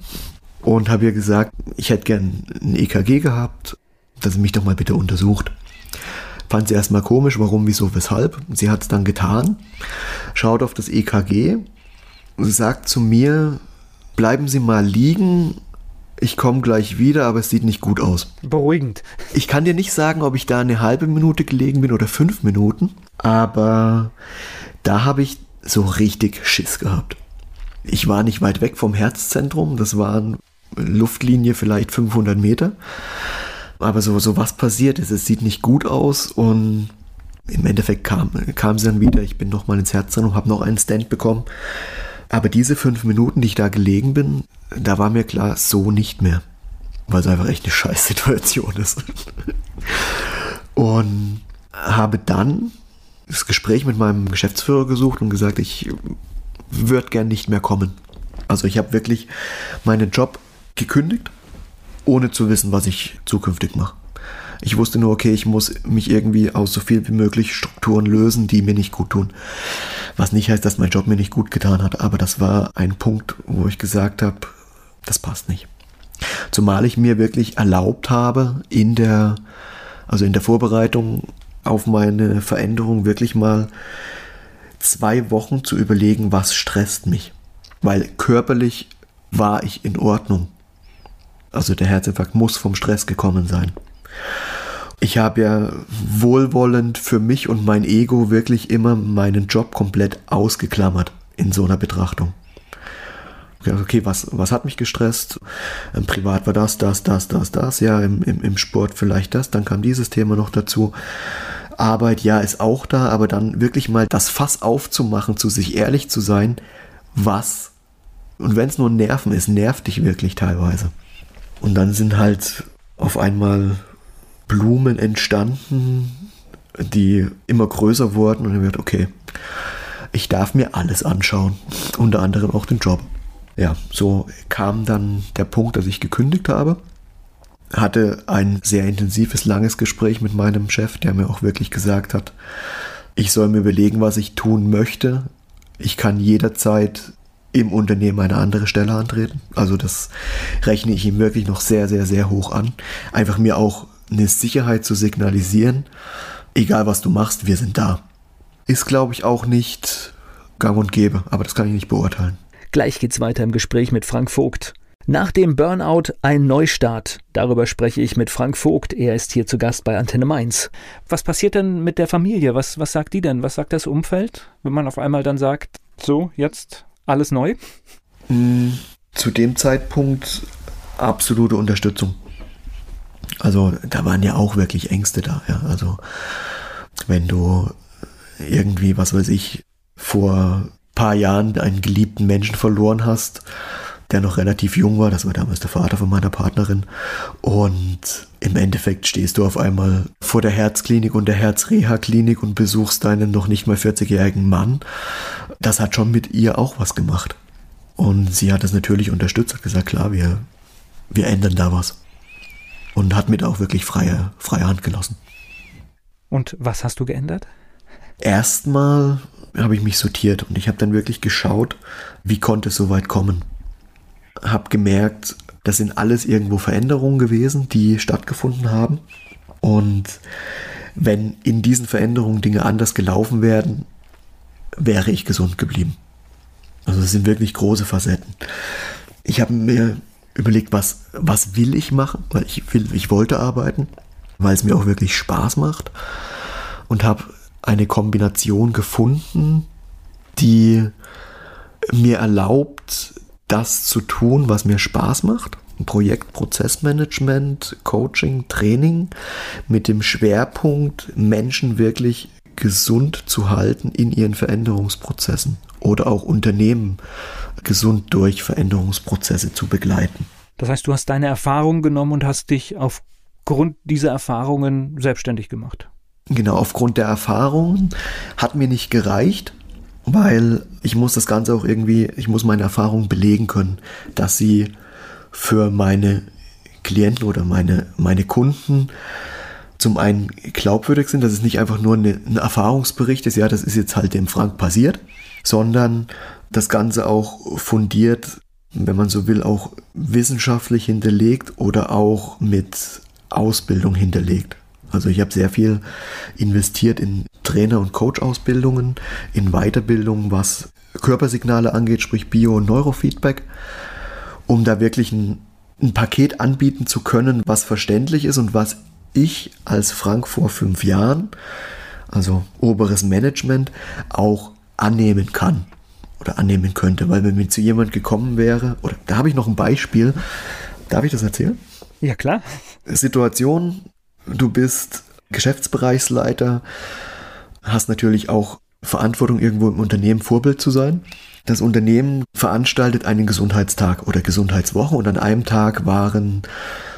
Speaker 3: und habe ihr gesagt, ich hätte gern ein EKG gehabt, dass sie mich doch mal bitte untersucht. Fand sie erstmal komisch, warum, wieso, weshalb. Sie hat es dann getan, schaut auf das EKG, sagt zu mir, bleiben Sie mal liegen, ich komme gleich wieder, aber es sieht nicht gut aus.
Speaker 2: Beruhigend.
Speaker 3: Ich kann dir nicht sagen, ob ich da eine halbe Minute gelegen bin oder fünf Minuten, aber da habe ich so richtig Schiss gehabt. Ich war nicht weit weg vom Herzzentrum, das waren Luftlinie vielleicht 500 Meter. Aber so, so was passiert ist, es sieht nicht gut aus und im Endeffekt kam, kam sie dann wieder. Ich bin nochmal ins Herzzentrum, habe noch einen Stand bekommen. Aber diese fünf Minuten, die ich da gelegen bin, da war mir klar, so nicht mehr. Weil es einfach echt eine scheiß Situation ist. Und habe dann das Gespräch mit meinem Geschäftsführer gesucht und gesagt, ich würde gern nicht mehr kommen. Also ich habe wirklich meinen Job gekündigt, ohne zu wissen, was ich zukünftig mache. Ich wusste nur, okay, ich muss mich irgendwie aus so viel wie möglich Strukturen lösen, die mir nicht gut tun. Was nicht heißt, dass mein Job mir nicht gut getan hat, aber das war ein Punkt, wo ich gesagt habe, das passt nicht. Zumal ich mir wirklich erlaubt habe, in der, also in der Vorbereitung auf meine Veränderung wirklich mal zwei Wochen zu überlegen, was stresst mich. Weil körperlich war ich in Ordnung. Also der Herzinfarkt muss vom Stress gekommen sein. Ich habe ja wohlwollend für mich und mein Ego wirklich immer meinen Job komplett ausgeklammert in so einer Betrachtung. Okay, was, was hat mich gestresst? Ähm, privat war das, das, das, das, das. Ja, im, im, im Sport vielleicht das. Dann kam dieses Thema noch dazu. Arbeit, ja, ist auch da, aber dann wirklich mal das Fass aufzumachen, zu sich ehrlich zu sein, was, und wenn es nur Nerven ist, nervt dich wirklich teilweise. Und dann sind halt auf einmal Blumen entstanden, die immer größer wurden und dann wird, okay, ich darf mir alles anschauen, unter anderem auch den Job. Ja, so kam dann der Punkt, dass ich gekündigt habe. Hatte ein sehr intensives, langes Gespräch mit meinem Chef, der mir auch wirklich gesagt hat, ich soll mir überlegen, was ich tun möchte. Ich kann jederzeit im Unternehmen eine andere Stelle antreten. Also das rechne ich ihm wirklich noch sehr, sehr, sehr hoch an. Einfach mir auch eine Sicherheit zu signalisieren, egal was du machst, wir sind da. Ist, glaube ich, auch nicht gang und gäbe, aber das kann ich nicht beurteilen.
Speaker 2: Gleich geht's weiter im Gespräch mit Frank Vogt. Nach dem Burnout ein Neustart. Darüber spreche ich mit Frank Vogt. Er ist hier zu Gast bei Antenne Mainz. Was passiert denn mit der Familie? Was, was sagt die denn? Was sagt das Umfeld, wenn man auf einmal dann sagt, so, jetzt alles neu?
Speaker 3: Mm, zu dem Zeitpunkt absolute Unterstützung. Also da waren ja auch wirklich Ängste da. Ja. Also wenn du irgendwie, was weiß ich, vor paar Jahren einen geliebten Menschen verloren hast, der noch relativ jung war, das war damals der Vater von meiner Partnerin, und im Endeffekt stehst du auf einmal vor der Herzklinik und der Herzreha-Klinik und besuchst deinen noch nicht mal 40-jährigen Mann. Das hat schon mit ihr auch was gemacht. Und sie hat das natürlich unterstützt, hat gesagt, klar, wir, wir ändern da was und hat mir auch wirklich freie, freie Hand gelassen.
Speaker 2: Und was hast du geändert?
Speaker 3: Erstmal habe ich mich sortiert und ich habe dann wirklich geschaut, wie konnte es so weit kommen. Habe gemerkt, das sind alles irgendwo Veränderungen gewesen, die stattgefunden haben. Und wenn in diesen Veränderungen Dinge anders gelaufen wären, wäre ich gesund geblieben. Also es sind wirklich große Facetten. Ich habe mir überlegt, was, was will ich machen, weil ich will, ich wollte arbeiten, weil es mir auch wirklich Spaß macht. Und habe eine Kombination gefunden, die mir erlaubt, das zu tun, was mir Spaß macht. Projekt, Prozessmanagement, Coaching, Training mit dem Schwerpunkt, Menschen wirklich gesund zu halten in ihren Veränderungsprozessen oder auch Unternehmen gesund durch Veränderungsprozesse zu begleiten.
Speaker 2: Das heißt, du hast deine Erfahrungen genommen und hast dich aufgrund dieser Erfahrungen selbstständig gemacht.
Speaker 3: Genau, aufgrund der Erfahrungen hat mir nicht gereicht, weil ich muss das Ganze auch irgendwie, ich muss meine Erfahrungen belegen können, dass sie für meine Klienten oder meine, meine Kunden zum einen glaubwürdig sind, dass es nicht einfach nur eine, ein Erfahrungsbericht ist, ja, das ist jetzt halt dem Frank passiert, sondern das Ganze auch fundiert, wenn man so will, auch wissenschaftlich hinterlegt oder auch mit Ausbildung hinterlegt. Also ich habe sehr viel investiert in Trainer- und Coach-Ausbildungen, in Weiterbildung, was Körpersignale angeht, sprich Bio- und Neurofeedback, um da wirklich ein, ein Paket anbieten zu können, was verständlich ist und was ich als Frank vor fünf Jahren, also oberes Management, auch annehmen kann oder annehmen könnte, weil wenn mir zu jemand gekommen wäre, oder da habe ich noch ein Beispiel, darf ich das erzählen?
Speaker 2: Ja, klar.
Speaker 3: Situation, du bist Geschäftsbereichsleiter, hast natürlich auch Verantwortung, irgendwo im Unternehmen Vorbild zu sein. Das Unternehmen veranstaltet einen Gesundheitstag oder Gesundheitswoche und an einem Tag waren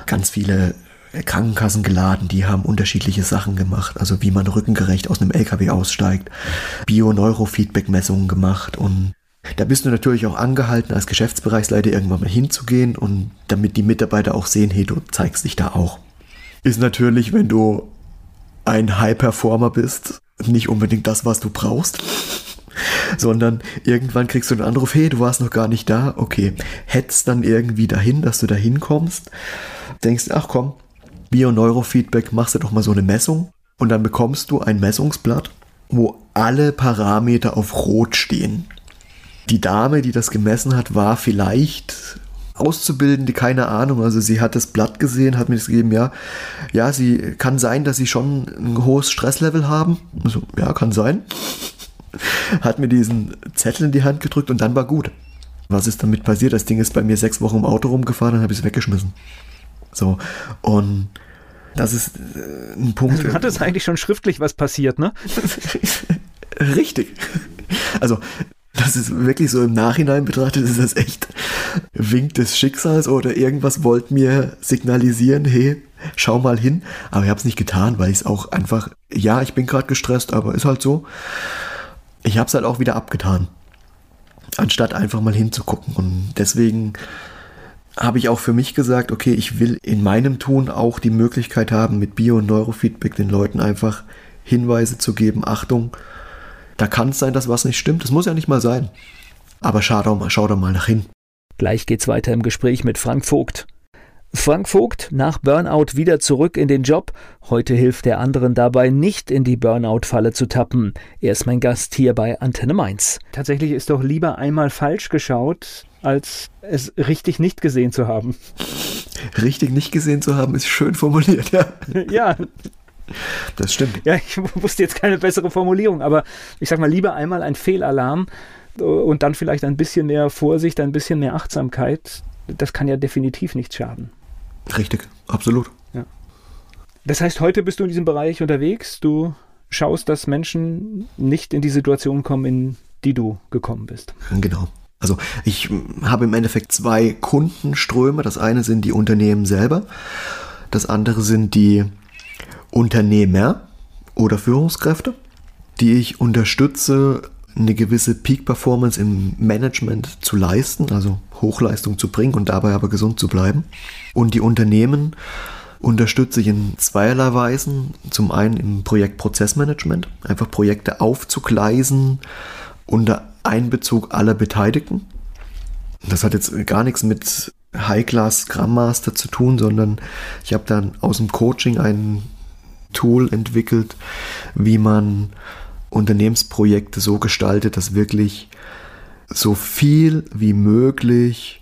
Speaker 3: ganz viele Krankenkassen geladen, die haben unterschiedliche Sachen gemacht, also wie man rückengerecht aus einem LKW aussteigt, Bio-Neurofeedback-Messungen gemacht und da bist du natürlich auch angehalten, als Geschäftsbereichsleiter irgendwann mal hinzugehen und damit die Mitarbeiter auch sehen, hey, du zeigst dich da auch. Ist natürlich, wenn du ein High-Performer bist, nicht unbedingt das, was du brauchst, sondern irgendwann kriegst du einen Anruf, hey, du warst noch gar nicht da, okay, hetzt dann irgendwie dahin, dass du da hinkommst, denkst, ach komm, Bio-Neurofeedback, machst du doch mal so eine Messung und dann bekommst du ein Messungsblatt, wo alle Parameter auf Rot stehen. Die Dame, die das gemessen hat, war vielleicht Auszubildende, keine Ahnung. Also sie hat das Blatt gesehen, hat mir das gegeben, ja, ja, sie kann sein, dass sie schon ein hohes Stresslevel haben. Also, ja, kann sein. Hat mir diesen Zettel in die Hand gedrückt und dann war gut. Was ist damit passiert? Das Ding ist bei mir sechs Wochen im Auto rumgefahren und habe es weggeschmissen. So, und das ist äh, ein Punkt.
Speaker 2: Du hattest eigentlich schon schriftlich was passiert, ne?
Speaker 3: Richtig. Also das ist wirklich so im Nachhinein betrachtet, ist das echt Wink des Schicksals oder irgendwas wollte mir signalisieren, hey, schau mal hin. Aber ich habe es nicht getan, weil ich es auch einfach, ja, ich bin gerade gestresst, aber ist halt so. Ich habe es halt auch wieder abgetan, anstatt einfach mal hinzugucken. Und deswegen habe ich auch für mich gesagt, okay, ich will in meinem Tun auch die Möglichkeit haben, mit Bio- und Neurofeedback den Leuten einfach Hinweise zu geben, Achtung, da kann es sein, dass was nicht stimmt. Das muss ja nicht mal sein. Aber schau doch mal, schau doch mal nach hin.
Speaker 2: Gleich geht's weiter im Gespräch mit Frank Vogt. Frank Vogt nach Burnout wieder zurück in den Job. Heute hilft er anderen dabei, nicht in die Burnout-Falle zu tappen. Er ist mein Gast hier bei Antenne Mainz. Tatsächlich ist doch lieber einmal falsch geschaut, als es richtig nicht gesehen zu haben.
Speaker 3: Richtig nicht gesehen zu haben, ist schön formuliert, ja.
Speaker 2: ja,
Speaker 3: das stimmt.
Speaker 2: Ja, ich wusste jetzt keine bessere Formulierung, aber ich sag mal, lieber einmal ein Fehlalarm und dann vielleicht ein bisschen mehr Vorsicht, ein bisschen mehr Achtsamkeit. Das kann ja definitiv nicht schaden.
Speaker 3: Richtig, absolut.
Speaker 2: Ja. Das heißt, heute bist du in diesem Bereich unterwegs. Du schaust, dass Menschen nicht in die Situation kommen, in die du gekommen bist.
Speaker 3: Genau. Also ich habe im Endeffekt zwei Kundenströme. Das eine sind die Unternehmen selber. Das andere sind die Unternehmer oder Führungskräfte, die ich unterstütze, eine gewisse Peak-Performance im Management zu leisten, also Hochleistung zu bringen und dabei aber gesund zu bleiben. Und die Unternehmen unterstütze ich in zweierlei Weisen. Zum einen im Projekt Prozessmanagement, einfach Projekte aufzugleisen unter Einbezug aller Beteiligten. Das hat jetzt gar nichts mit High-Class Scrum Master zu tun, sondern ich habe dann aus dem Coaching einen Tool entwickelt, wie man Unternehmensprojekte so gestaltet, dass wirklich so viel wie möglich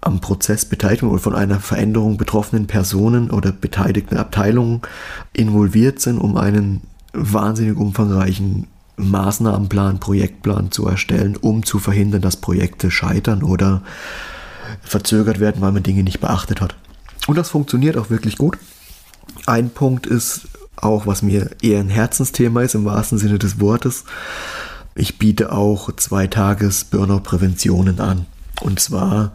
Speaker 3: am Prozess beteiligten oder von einer Veränderung betroffenen Personen oder beteiligten Abteilungen involviert sind, um einen wahnsinnig umfangreichen Maßnahmenplan, Projektplan zu erstellen, um zu verhindern, dass Projekte scheitern oder verzögert werden, weil man Dinge nicht beachtet hat. Und das funktioniert auch wirklich gut. Ein Punkt ist auch was mir eher ein Herzensthema ist im wahrsten Sinne des Wortes. Ich biete auch zwei Tages Burnout-Präventionen an. Und zwar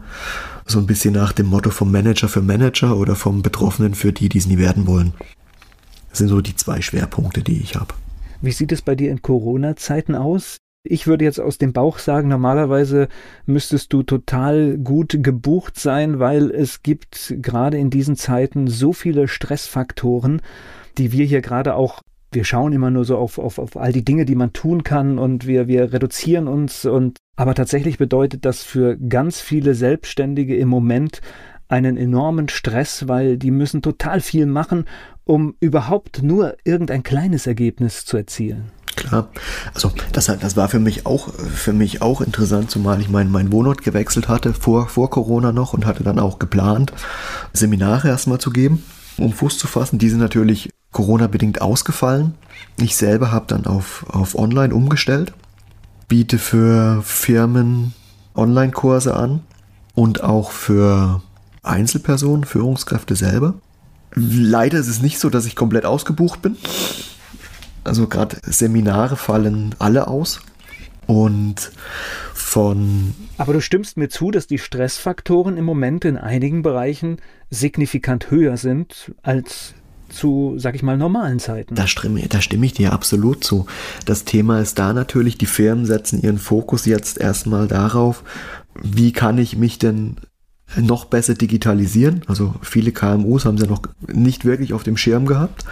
Speaker 3: so ein bisschen nach dem Motto vom Manager für Manager oder vom Betroffenen für die, die es nie werden wollen. Das sind so die zwei Schwerpunkte, die ich habe.
Speaker 2: Wie sieht es bei dir in Corona-Zeiten aus? Ich würde jetzt aus dem Bauch sagen, normalerweise müsstest du total gut gebucht sein, weil es gibt gerade in diesen Zeiten so viele Stressfaktoren, die wir hier gerade auch wir schauen immer nur so auf, auf, auf all die Dinge, die man tun kann und wir, wir reduzieren uns und aber tatsächlich bedeutet das für ganz viele Selbstständige im Moment einen enormen Stress, weil die müssen total viel machen, um überhaupt nur irgendein kleines Ergebnis zu erzielen.
Speaker 3: Klar, also das, das war für mich auch für mich auch interessant, zumal ich meinen mein Wohnort gewechselt hatte vor, vor Corona noch und hatte dann auch geplant, Seminare erstmal zu geben, um Fuß zu fassen. Die sind natürlich Corona-bedingt ausgefallen. Ich selber habe dann auf, auf Online umgestellt, biete für Firmen Online-Kurse an und auch für Einzelpersonen, Führungskräfte selber. Leider ist es nicht so, dass ich komplett ausgebucht bin. Also gerade Seminare fallen alle aus. Und von.
Speaker 2: Aber du stimmst mir zu, dass die Stressfaktoren im Moment in einigen Bereichen signifikant höher sind als zu, sag ich mal, normalen Zeiten.
Speaker 3: Da stimme, da stimme ich dir absolut zu. Das Thema ist da natürlich, die Firmen setzen ihren Fokus jetzt erstmal darauf, wie kann ich mich denn noch besser digitalisieren. Also viele KMUs haben sie noch nicht wirklich auf dem Schirm gehabt.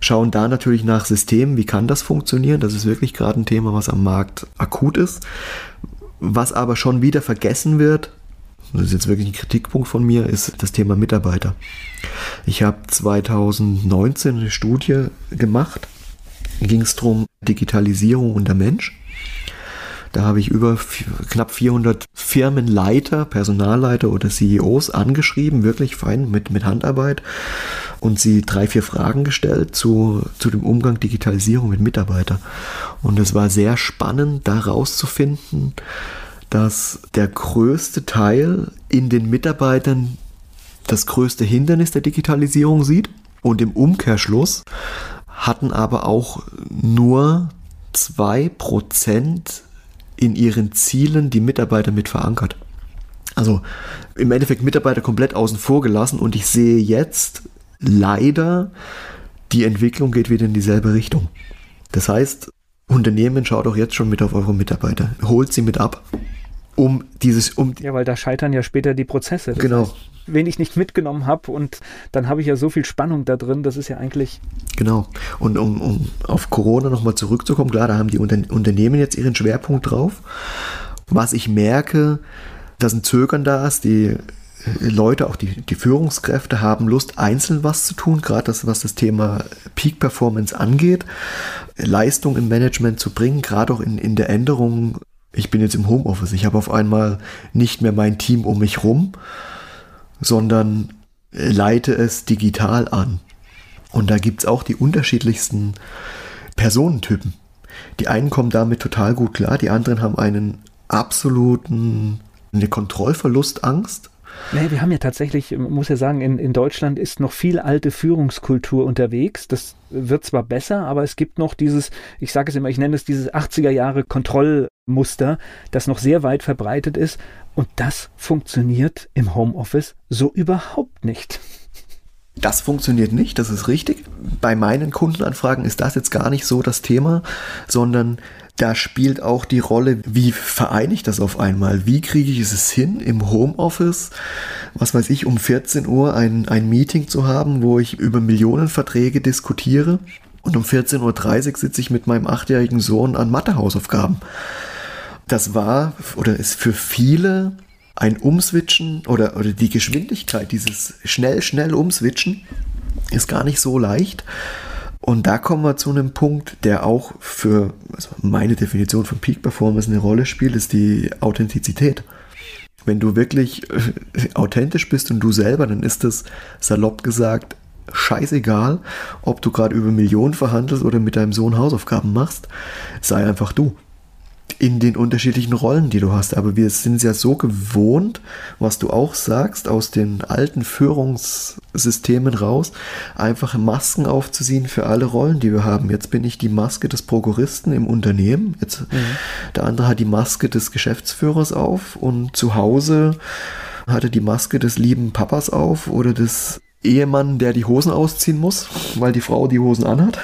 Speaker 3: Schauen da natürlich nach Systemen, wie kann das funktionieren. Das ist wirklich gerade ein Thema, was am Markt akut ist. Was aber schon wieder vergessen wird, das ist jetzt wirklich ein Kritikpunkt von mir, ist das Thema Mitarbeiter. Ich habe 2019 eine Studie gemacht, ging es darum, Digitalisierung und der Mensch. Da habe ich über knapp 400 Firmenleiter, Personalleiter oder CEOs angeschrieben, wirklich fein mit, mit Handarbeit und sie drei, vier Fragen gestellt zu, zu dem Umgang Digitalisierung mit Mitarbeitern. Und es war sehr spannend, da rauszufinden, dass der größte Teil in den Mitarbeitern das größte Hindernis der Digitalisierung sieht und im Umkehrschluss hatten aber auch nur 2% in ihren Zielen die Mitarbeiter mit verankert. Also im Endeffekt Mitarbeiter komplett außen vor gelassen und ich sehe jetzt leider, die Entwicklung geht wieder in dieselbe Richtung. Das heißt, Unternehmen schaut auch jetzt schon mit auf eure Mitarbeiter, holt sie mit ab um dieses, um
Speaker 2: ja, weil da scheitern ja später die Prozesse.
Speaker 3: Das genau. Heißt,
Speaker 2: wen ich nicht mitgenommen habe und dann habe ich ja so viel Spannung da drin, das ist ja eigentlich.
Speaker 3: Genau. Und um, um auf Corona nochmal zurückzukommen, klar, da haben die Unter Unternehmen jetzt ihren Schwerpunkt drauf. Was ich merke, dass ein Zögern da ist, die Leute, auch die, die Führungskräfte haben Lust, einzeln was zu tun, gerade das, was das Thema Peak Performance angeht, Leistung im Management zu bringen, gerade auch in, in der Änderung ich bin jetzt im Homeoffice, ich habe auf einmal nicht mehr mein Team um mich rum, sondern leite es digital an. Und da gibt es auch die unterschiedlichsten Personentypen. Die einen kommen damit total gut klar, die anderen haben einen absoluten, eine Kontrollverlustangst
Speaker 2: Nee, wir haben ja tatsächlich, muss ja sagen, in, in Deutschland ist noch viel alte Führungskultur unterwegs. Das wird zwar besser, aber es gibt noch dieses, ich sage es immer, ich nenne es dieses 80er Jahre Kontrollmuster, das noch sehr weit verbreitet ist. Und das funktioniert im Homeoffice so überhaupt nicht.
Speaker 3: Das funktioniert nicht, das ist richtig. Bei meinen Kundenanfragen ist das jetzt gar nicht so das Thema, sondern da spielt auch die Rolle, wie vereine ich das auf einmal? Wie kriege ich es hin, im Homeoffice, was weiß ich, um 14 Uhr ein, ein Meeting zu haben, wo ich über Millionenverträge diskutiere und um 14.30 Uhr sitze ich mit meinem achtjährigen Sohn an Mathehausaufgaben. Das war oder ist für viele ein Umswitchen oder, oder die Geschwindigkeit, dieses schnell, schnell Umswitchen, ist gar nicht so leicht. Und da kommen wir zu einem Punkt, der auch für also meine Definition von Peak Performance eine Rolle spielt, ist die Authentizität. Wenn du wirklich äh, authentisch bist und du selber, dann ist das salopp gesagt scheißegal, ob du gerade über Millionen verhandelst oder mit deinem Sohn Hausaufgaben machst. Sei einfach du in den unterschiedlichen Rollen, die du hast. Aber wir sind ja so gewohnt, was du auch sagst, aus den alten Führungssystemen raus, einfach Masken aufzuziehen für alle Rollen, die wir haben. Jetzt bin ich die Maske des Prokuristen im Unternehmen. Jetzt, mhm. Der andere hat die Maske des Geschäftsführers auf und zu Hause hat er die Maske des lieben Papas auf oder des Ehemann, der die Hosen ausziehen muss, weil die Frau die Hosen anhat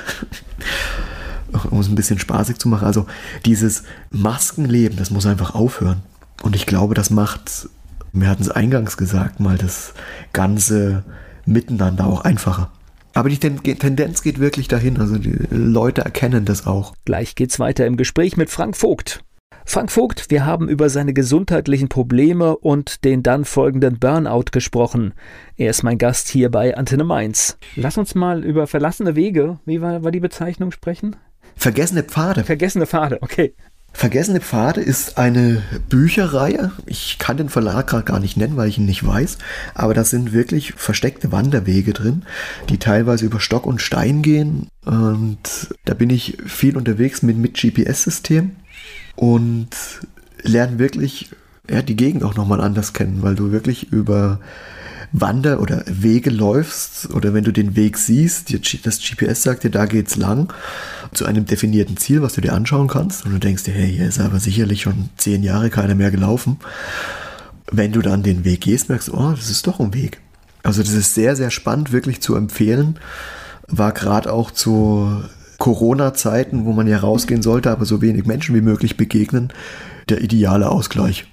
Speaker 3: um es ein bisschen spaßig zu machen. Also dieses Maskenleben, das muss einfach aufhören. Und ich glaube, das macht, wir hatten es eingangs gesagt, mal das ganze Miteinander auch einfacher. Aber die Tendenz geht wirklich dahin. Also die Leute erkennen das auch.
Speaker 2: Gleich geht's weiter im Gespräch mit Frank Vogt. Frank Vogt, wir haben über seine gesundheitlichen Probleme und den dann folgenden Burnout gesprochen. Er ist mein Gast hier bei Antenne Mainz. Lass uns mal über verlassene Wege, wie war, war die Bezeichnung, sprechen?
Speaker 3: Vergessene Pfade.
Speaker 2: Vergessene Pfade, okay.
Speaker 3: Vergessene Pfade ist eine Bücherreihe. Ich kann den Verlag gerade gar nicht nennen, weil ich ihn nicht weiß. Aber da sind wirklich versteckte Wanderwege drin, die teilweise über Stock und Stein gehen. Und da bin ich viel unterwegs mit, mit GPS-System und lerne wirklich ja, die Gegend auch nochmal anders kennen, weil du wirklich über Wander- oder Wege läufst oder wenn du den Weg siehst, das GPS sagt dir, da geht's lang, zu einem definierten Ziel, was du dir anschauen kannst und du denkst dir, hey, hier ist aber sicherlich schon zehn Jahre keiner mehr gelaufen. Wenn du dann den Weg gehst, merkst du, oh, das ist doch ein Weg. Also das ist sehr, sehr spannend, wirklich zu empfehlen. War gerade auch zu Corona-Zeiten, wo man ja rausgehen sollte, aber so wenig Menschen wie möglich begegnen, der ideale Ausgleich.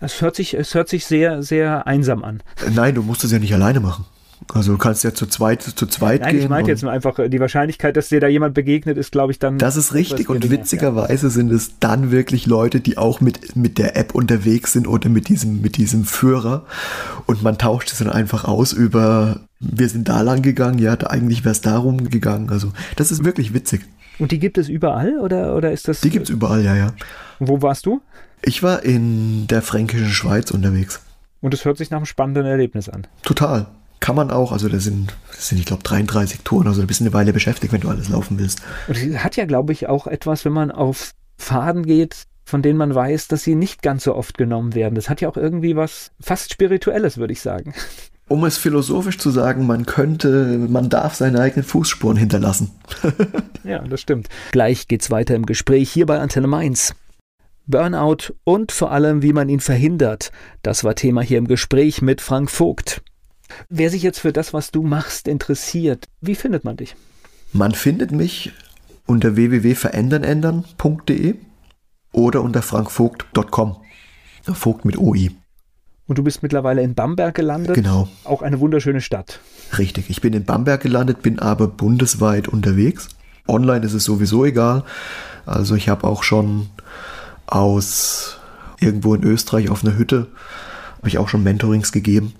Speaker 2: Es hört sich, es hört sich sehr, sehr einsam an.
Speaker 3: Nein, du musst es ja nicht alleine machen. Also du kannst ja zu zweit, zu zweit
Speaker 2: Nein,
Speaker 3: gehen.
Speaker 2: Ich meinte jetzt nur einfach, die Wahrscheinlichkeit, dass dir da jemand begegnet, ist, glaube ich, dann.
Speaker 3: Das ist richtig und witzigerweise ja. sind es dann wirklich Leute, die auch mit, mit der App unterwegs sind oder mit diesem, mit diesem Führer und man tauscht es dann einfach aus über, wir sind da lang gegangen, ja, eigentlich wäre es darum gegangen. Also das ist wirklich witzig.
Speaker 2: Und die gibt es überall oder, oder ist das?
Speaker 3: Die gibt es überall, ja, ja.
Speaker 2: Wo warst du?
Speaker 3: Ich war in der fränkischen Schweiz unterwegs.
Speaker 2: Und es hört sich nach einem spannenden Erlebnis an.
Speaker 3: Total. Kann man auch, also das sind, das sind ich glaube, 33 Touren, also ein bisschen eine Weile beschäftigt, wenn du alles laufen willst.
Speaker 2: Und es hat ja, glaube ich, auch etwas, wenn man auf Faden geht, von denen man weiß, dass sie nicht ganz so oft genommen werden. Das hat ja auch irgendwie was fast Spirituelles, würde ich sagen.
Speaker 3: Um es philosophisch zu sagen, man könnte, man darf seine eigenen Fußspuren hinterlassen.
Speaker 2: ja, das stimmt. Gleich geht's weiter im Gespräch hier bei Antenne Mainz. Burnout und vor allem, wie man ihn verhindert. Das war Thema hier im Gespräch mit Frank Vogt. Wer sich jetzt für das, was du machst, interessiert, wie findet man dich?
Speaker 3: Man findet mich unter www.verändernändern.de oder unter frankvogt.com. Vogt mit OI.
Speaker 2: Und du bist mittlerweile in Bamberg gelandet.
Speaker 3: Genau.
Speaker 2: Auch eine wunderschöne Stadt.
Speaker 3: Richtig. Ich bin in Bamberg gelandet, bin aber bundesweit unterwegs. Online ist es sowieso egal. Also ich habe auch schon aus irgendwo in Österreich auf einer Hütte, habe ich auch schon Mentorings gegeben.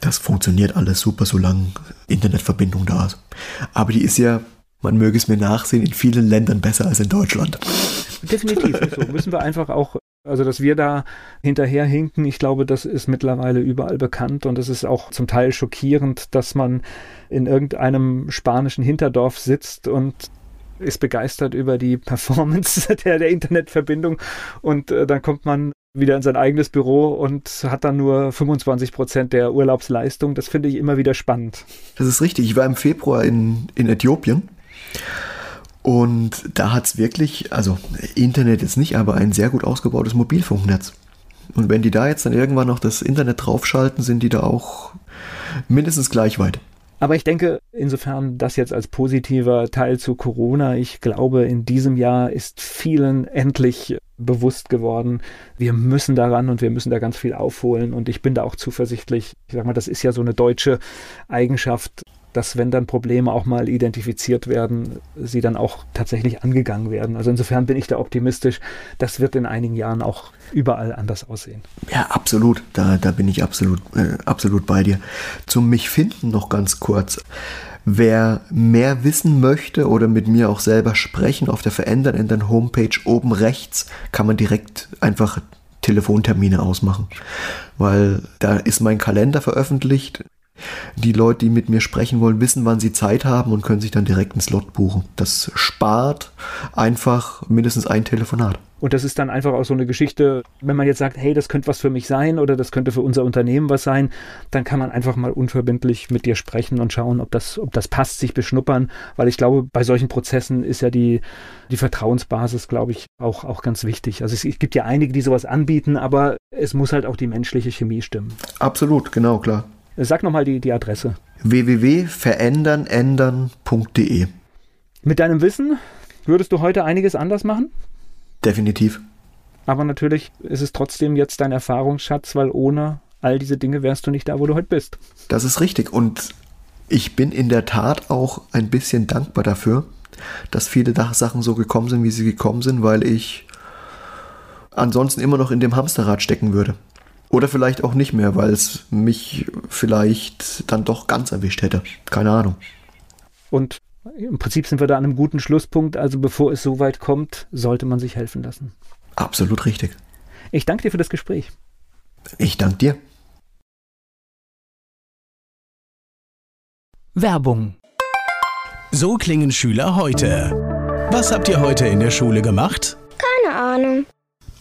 Speaker 3: Das funktioniert alles super, solange Internetverbindung da ist. Aber die ist ja, man möge es mir nachsehen, in vielen Ländern besser als in Deutschland.
Speaker 2: Definitiv. So müssen wir einfach auch, also dass wir da hinterherhinken, ich glaube, das ist mittlerweile überall bekannt und es ist auch zum Teil schockierend, dass man in irgendeinem spanischen Hinterdorf sitzt und ist begeistert über die Performance der, der Internetverbindung und äh, dann kommt man wieder in sein eigenes Büro und hat dann nur 25 Prozent der Urlaubsleistung. Das finde ich immer wieder spannend.
Speaker 3: Das ist richtig. Ich war im Februar in, in Äthiopien und da hat es wirklich, also Internet ist nicht, aber ein sehr gut ausgebautes Mobilfunknetz. Und wenn die da jetzt dann irgendwann noch das Internet draufschalten, sind die da auch mindestens gleich weit.
Speaker 2: Aber ich denke, insofern das jetzt als positiver Teil zu Corona, ich glaube, in diesem Jahr ist vielen endlich bewusst geworden, wir müssen daran und wir müssen da ganz viel aufholen. Und ich bin da auch zuversichtlich. Ich sag mal, das ist ja so eine deutsche Eigenschaft, dass wenn dann Probleme auch mal identifiziert werden, sie dann auch tatsächlich angegangen werden. Also insofern bin ich da optimistisch. Das wird in einigen Jahren auch überall anders aussehen.
Speaker 3: Ja, absolut. Da, da bin ich absolut, äh, absolut bei dir. Zum mich finden noch ganz kurz. Wer mehr wissen möchte oder mit mir auch selber sprechen, auf der Verändern ändern Homepage oben rechts kann man direkt einfach Telefontermine ausmachen, weil da ist mein Kalender veröffentlicht. Die Leute, die mit mir sprechen wollen, wissen, wann sie Zeit haben und können sich dann direkt einen Slot buchen. Das spart einfach mindestens ein Telefonat.
Speaker 2: Und das ist dann einfach auch so eine Geschichte, wenn man jetzt sagt, hey, das könnte was für mich sein oder das könnte für unser Unternehmen was sein, dann kann man einfach mal unverbindlich mit dir sprechen und schauen, ob das, ob das passt, sich beschnuppern, weil ich glaube, bei solchen Prozessen ist ja die, die Vertrauensbasis, glaube ich, auch, auch ganz wichtig. Also es, es gibt ja einige, die sowas anbieten, aber es muss halt auch die menschliche Chemie stimmen.
Speaker 3: Absolut, genau, klar.
Speaker 2: Sag nochmal die, die Adresse.
Speaker 3: www.verändernändern.de
Speaker 2: Mit deinem Wissen würdest du heute einiges anders machen?
Speaker 3: Definitiv.
Speaker 2: Aber natürlich ist es trotzdem jetzt dein Erfahrungsschatz, weil ohne all diese Dinge wärst du nicht da, wo du heute bist.
Speaker 3: Das ist richtig. Und Ich bin in der Tat auch ein bisschen dankbar dafür, dass viele Sachen so gekommen sind, wie sie gekommen sind, weil ich ansonsten immer noch in dem Hamsterrad stecken würde. Oder vielleicht auch nicht mehr, weil es mich vielleicht dann doch ganz erwischt hätte. Keine Ahnung.
Speaker 2: Und im Prinzip sind wir da an einem guten Schlusspunkt. Also bevor es so weit kommt, sollte man sich helfen lassen.
Speaker 3: Absolut richtig.
Speaker 2: Ich danke dir für das Gespräch.
Speaker 3: Ich danke dir.
Speaker 1: Werbung. So klingen Schüler heute. Was habt ihr heute in der Schule gemacht?
Speaker 4: Keine Ahnung.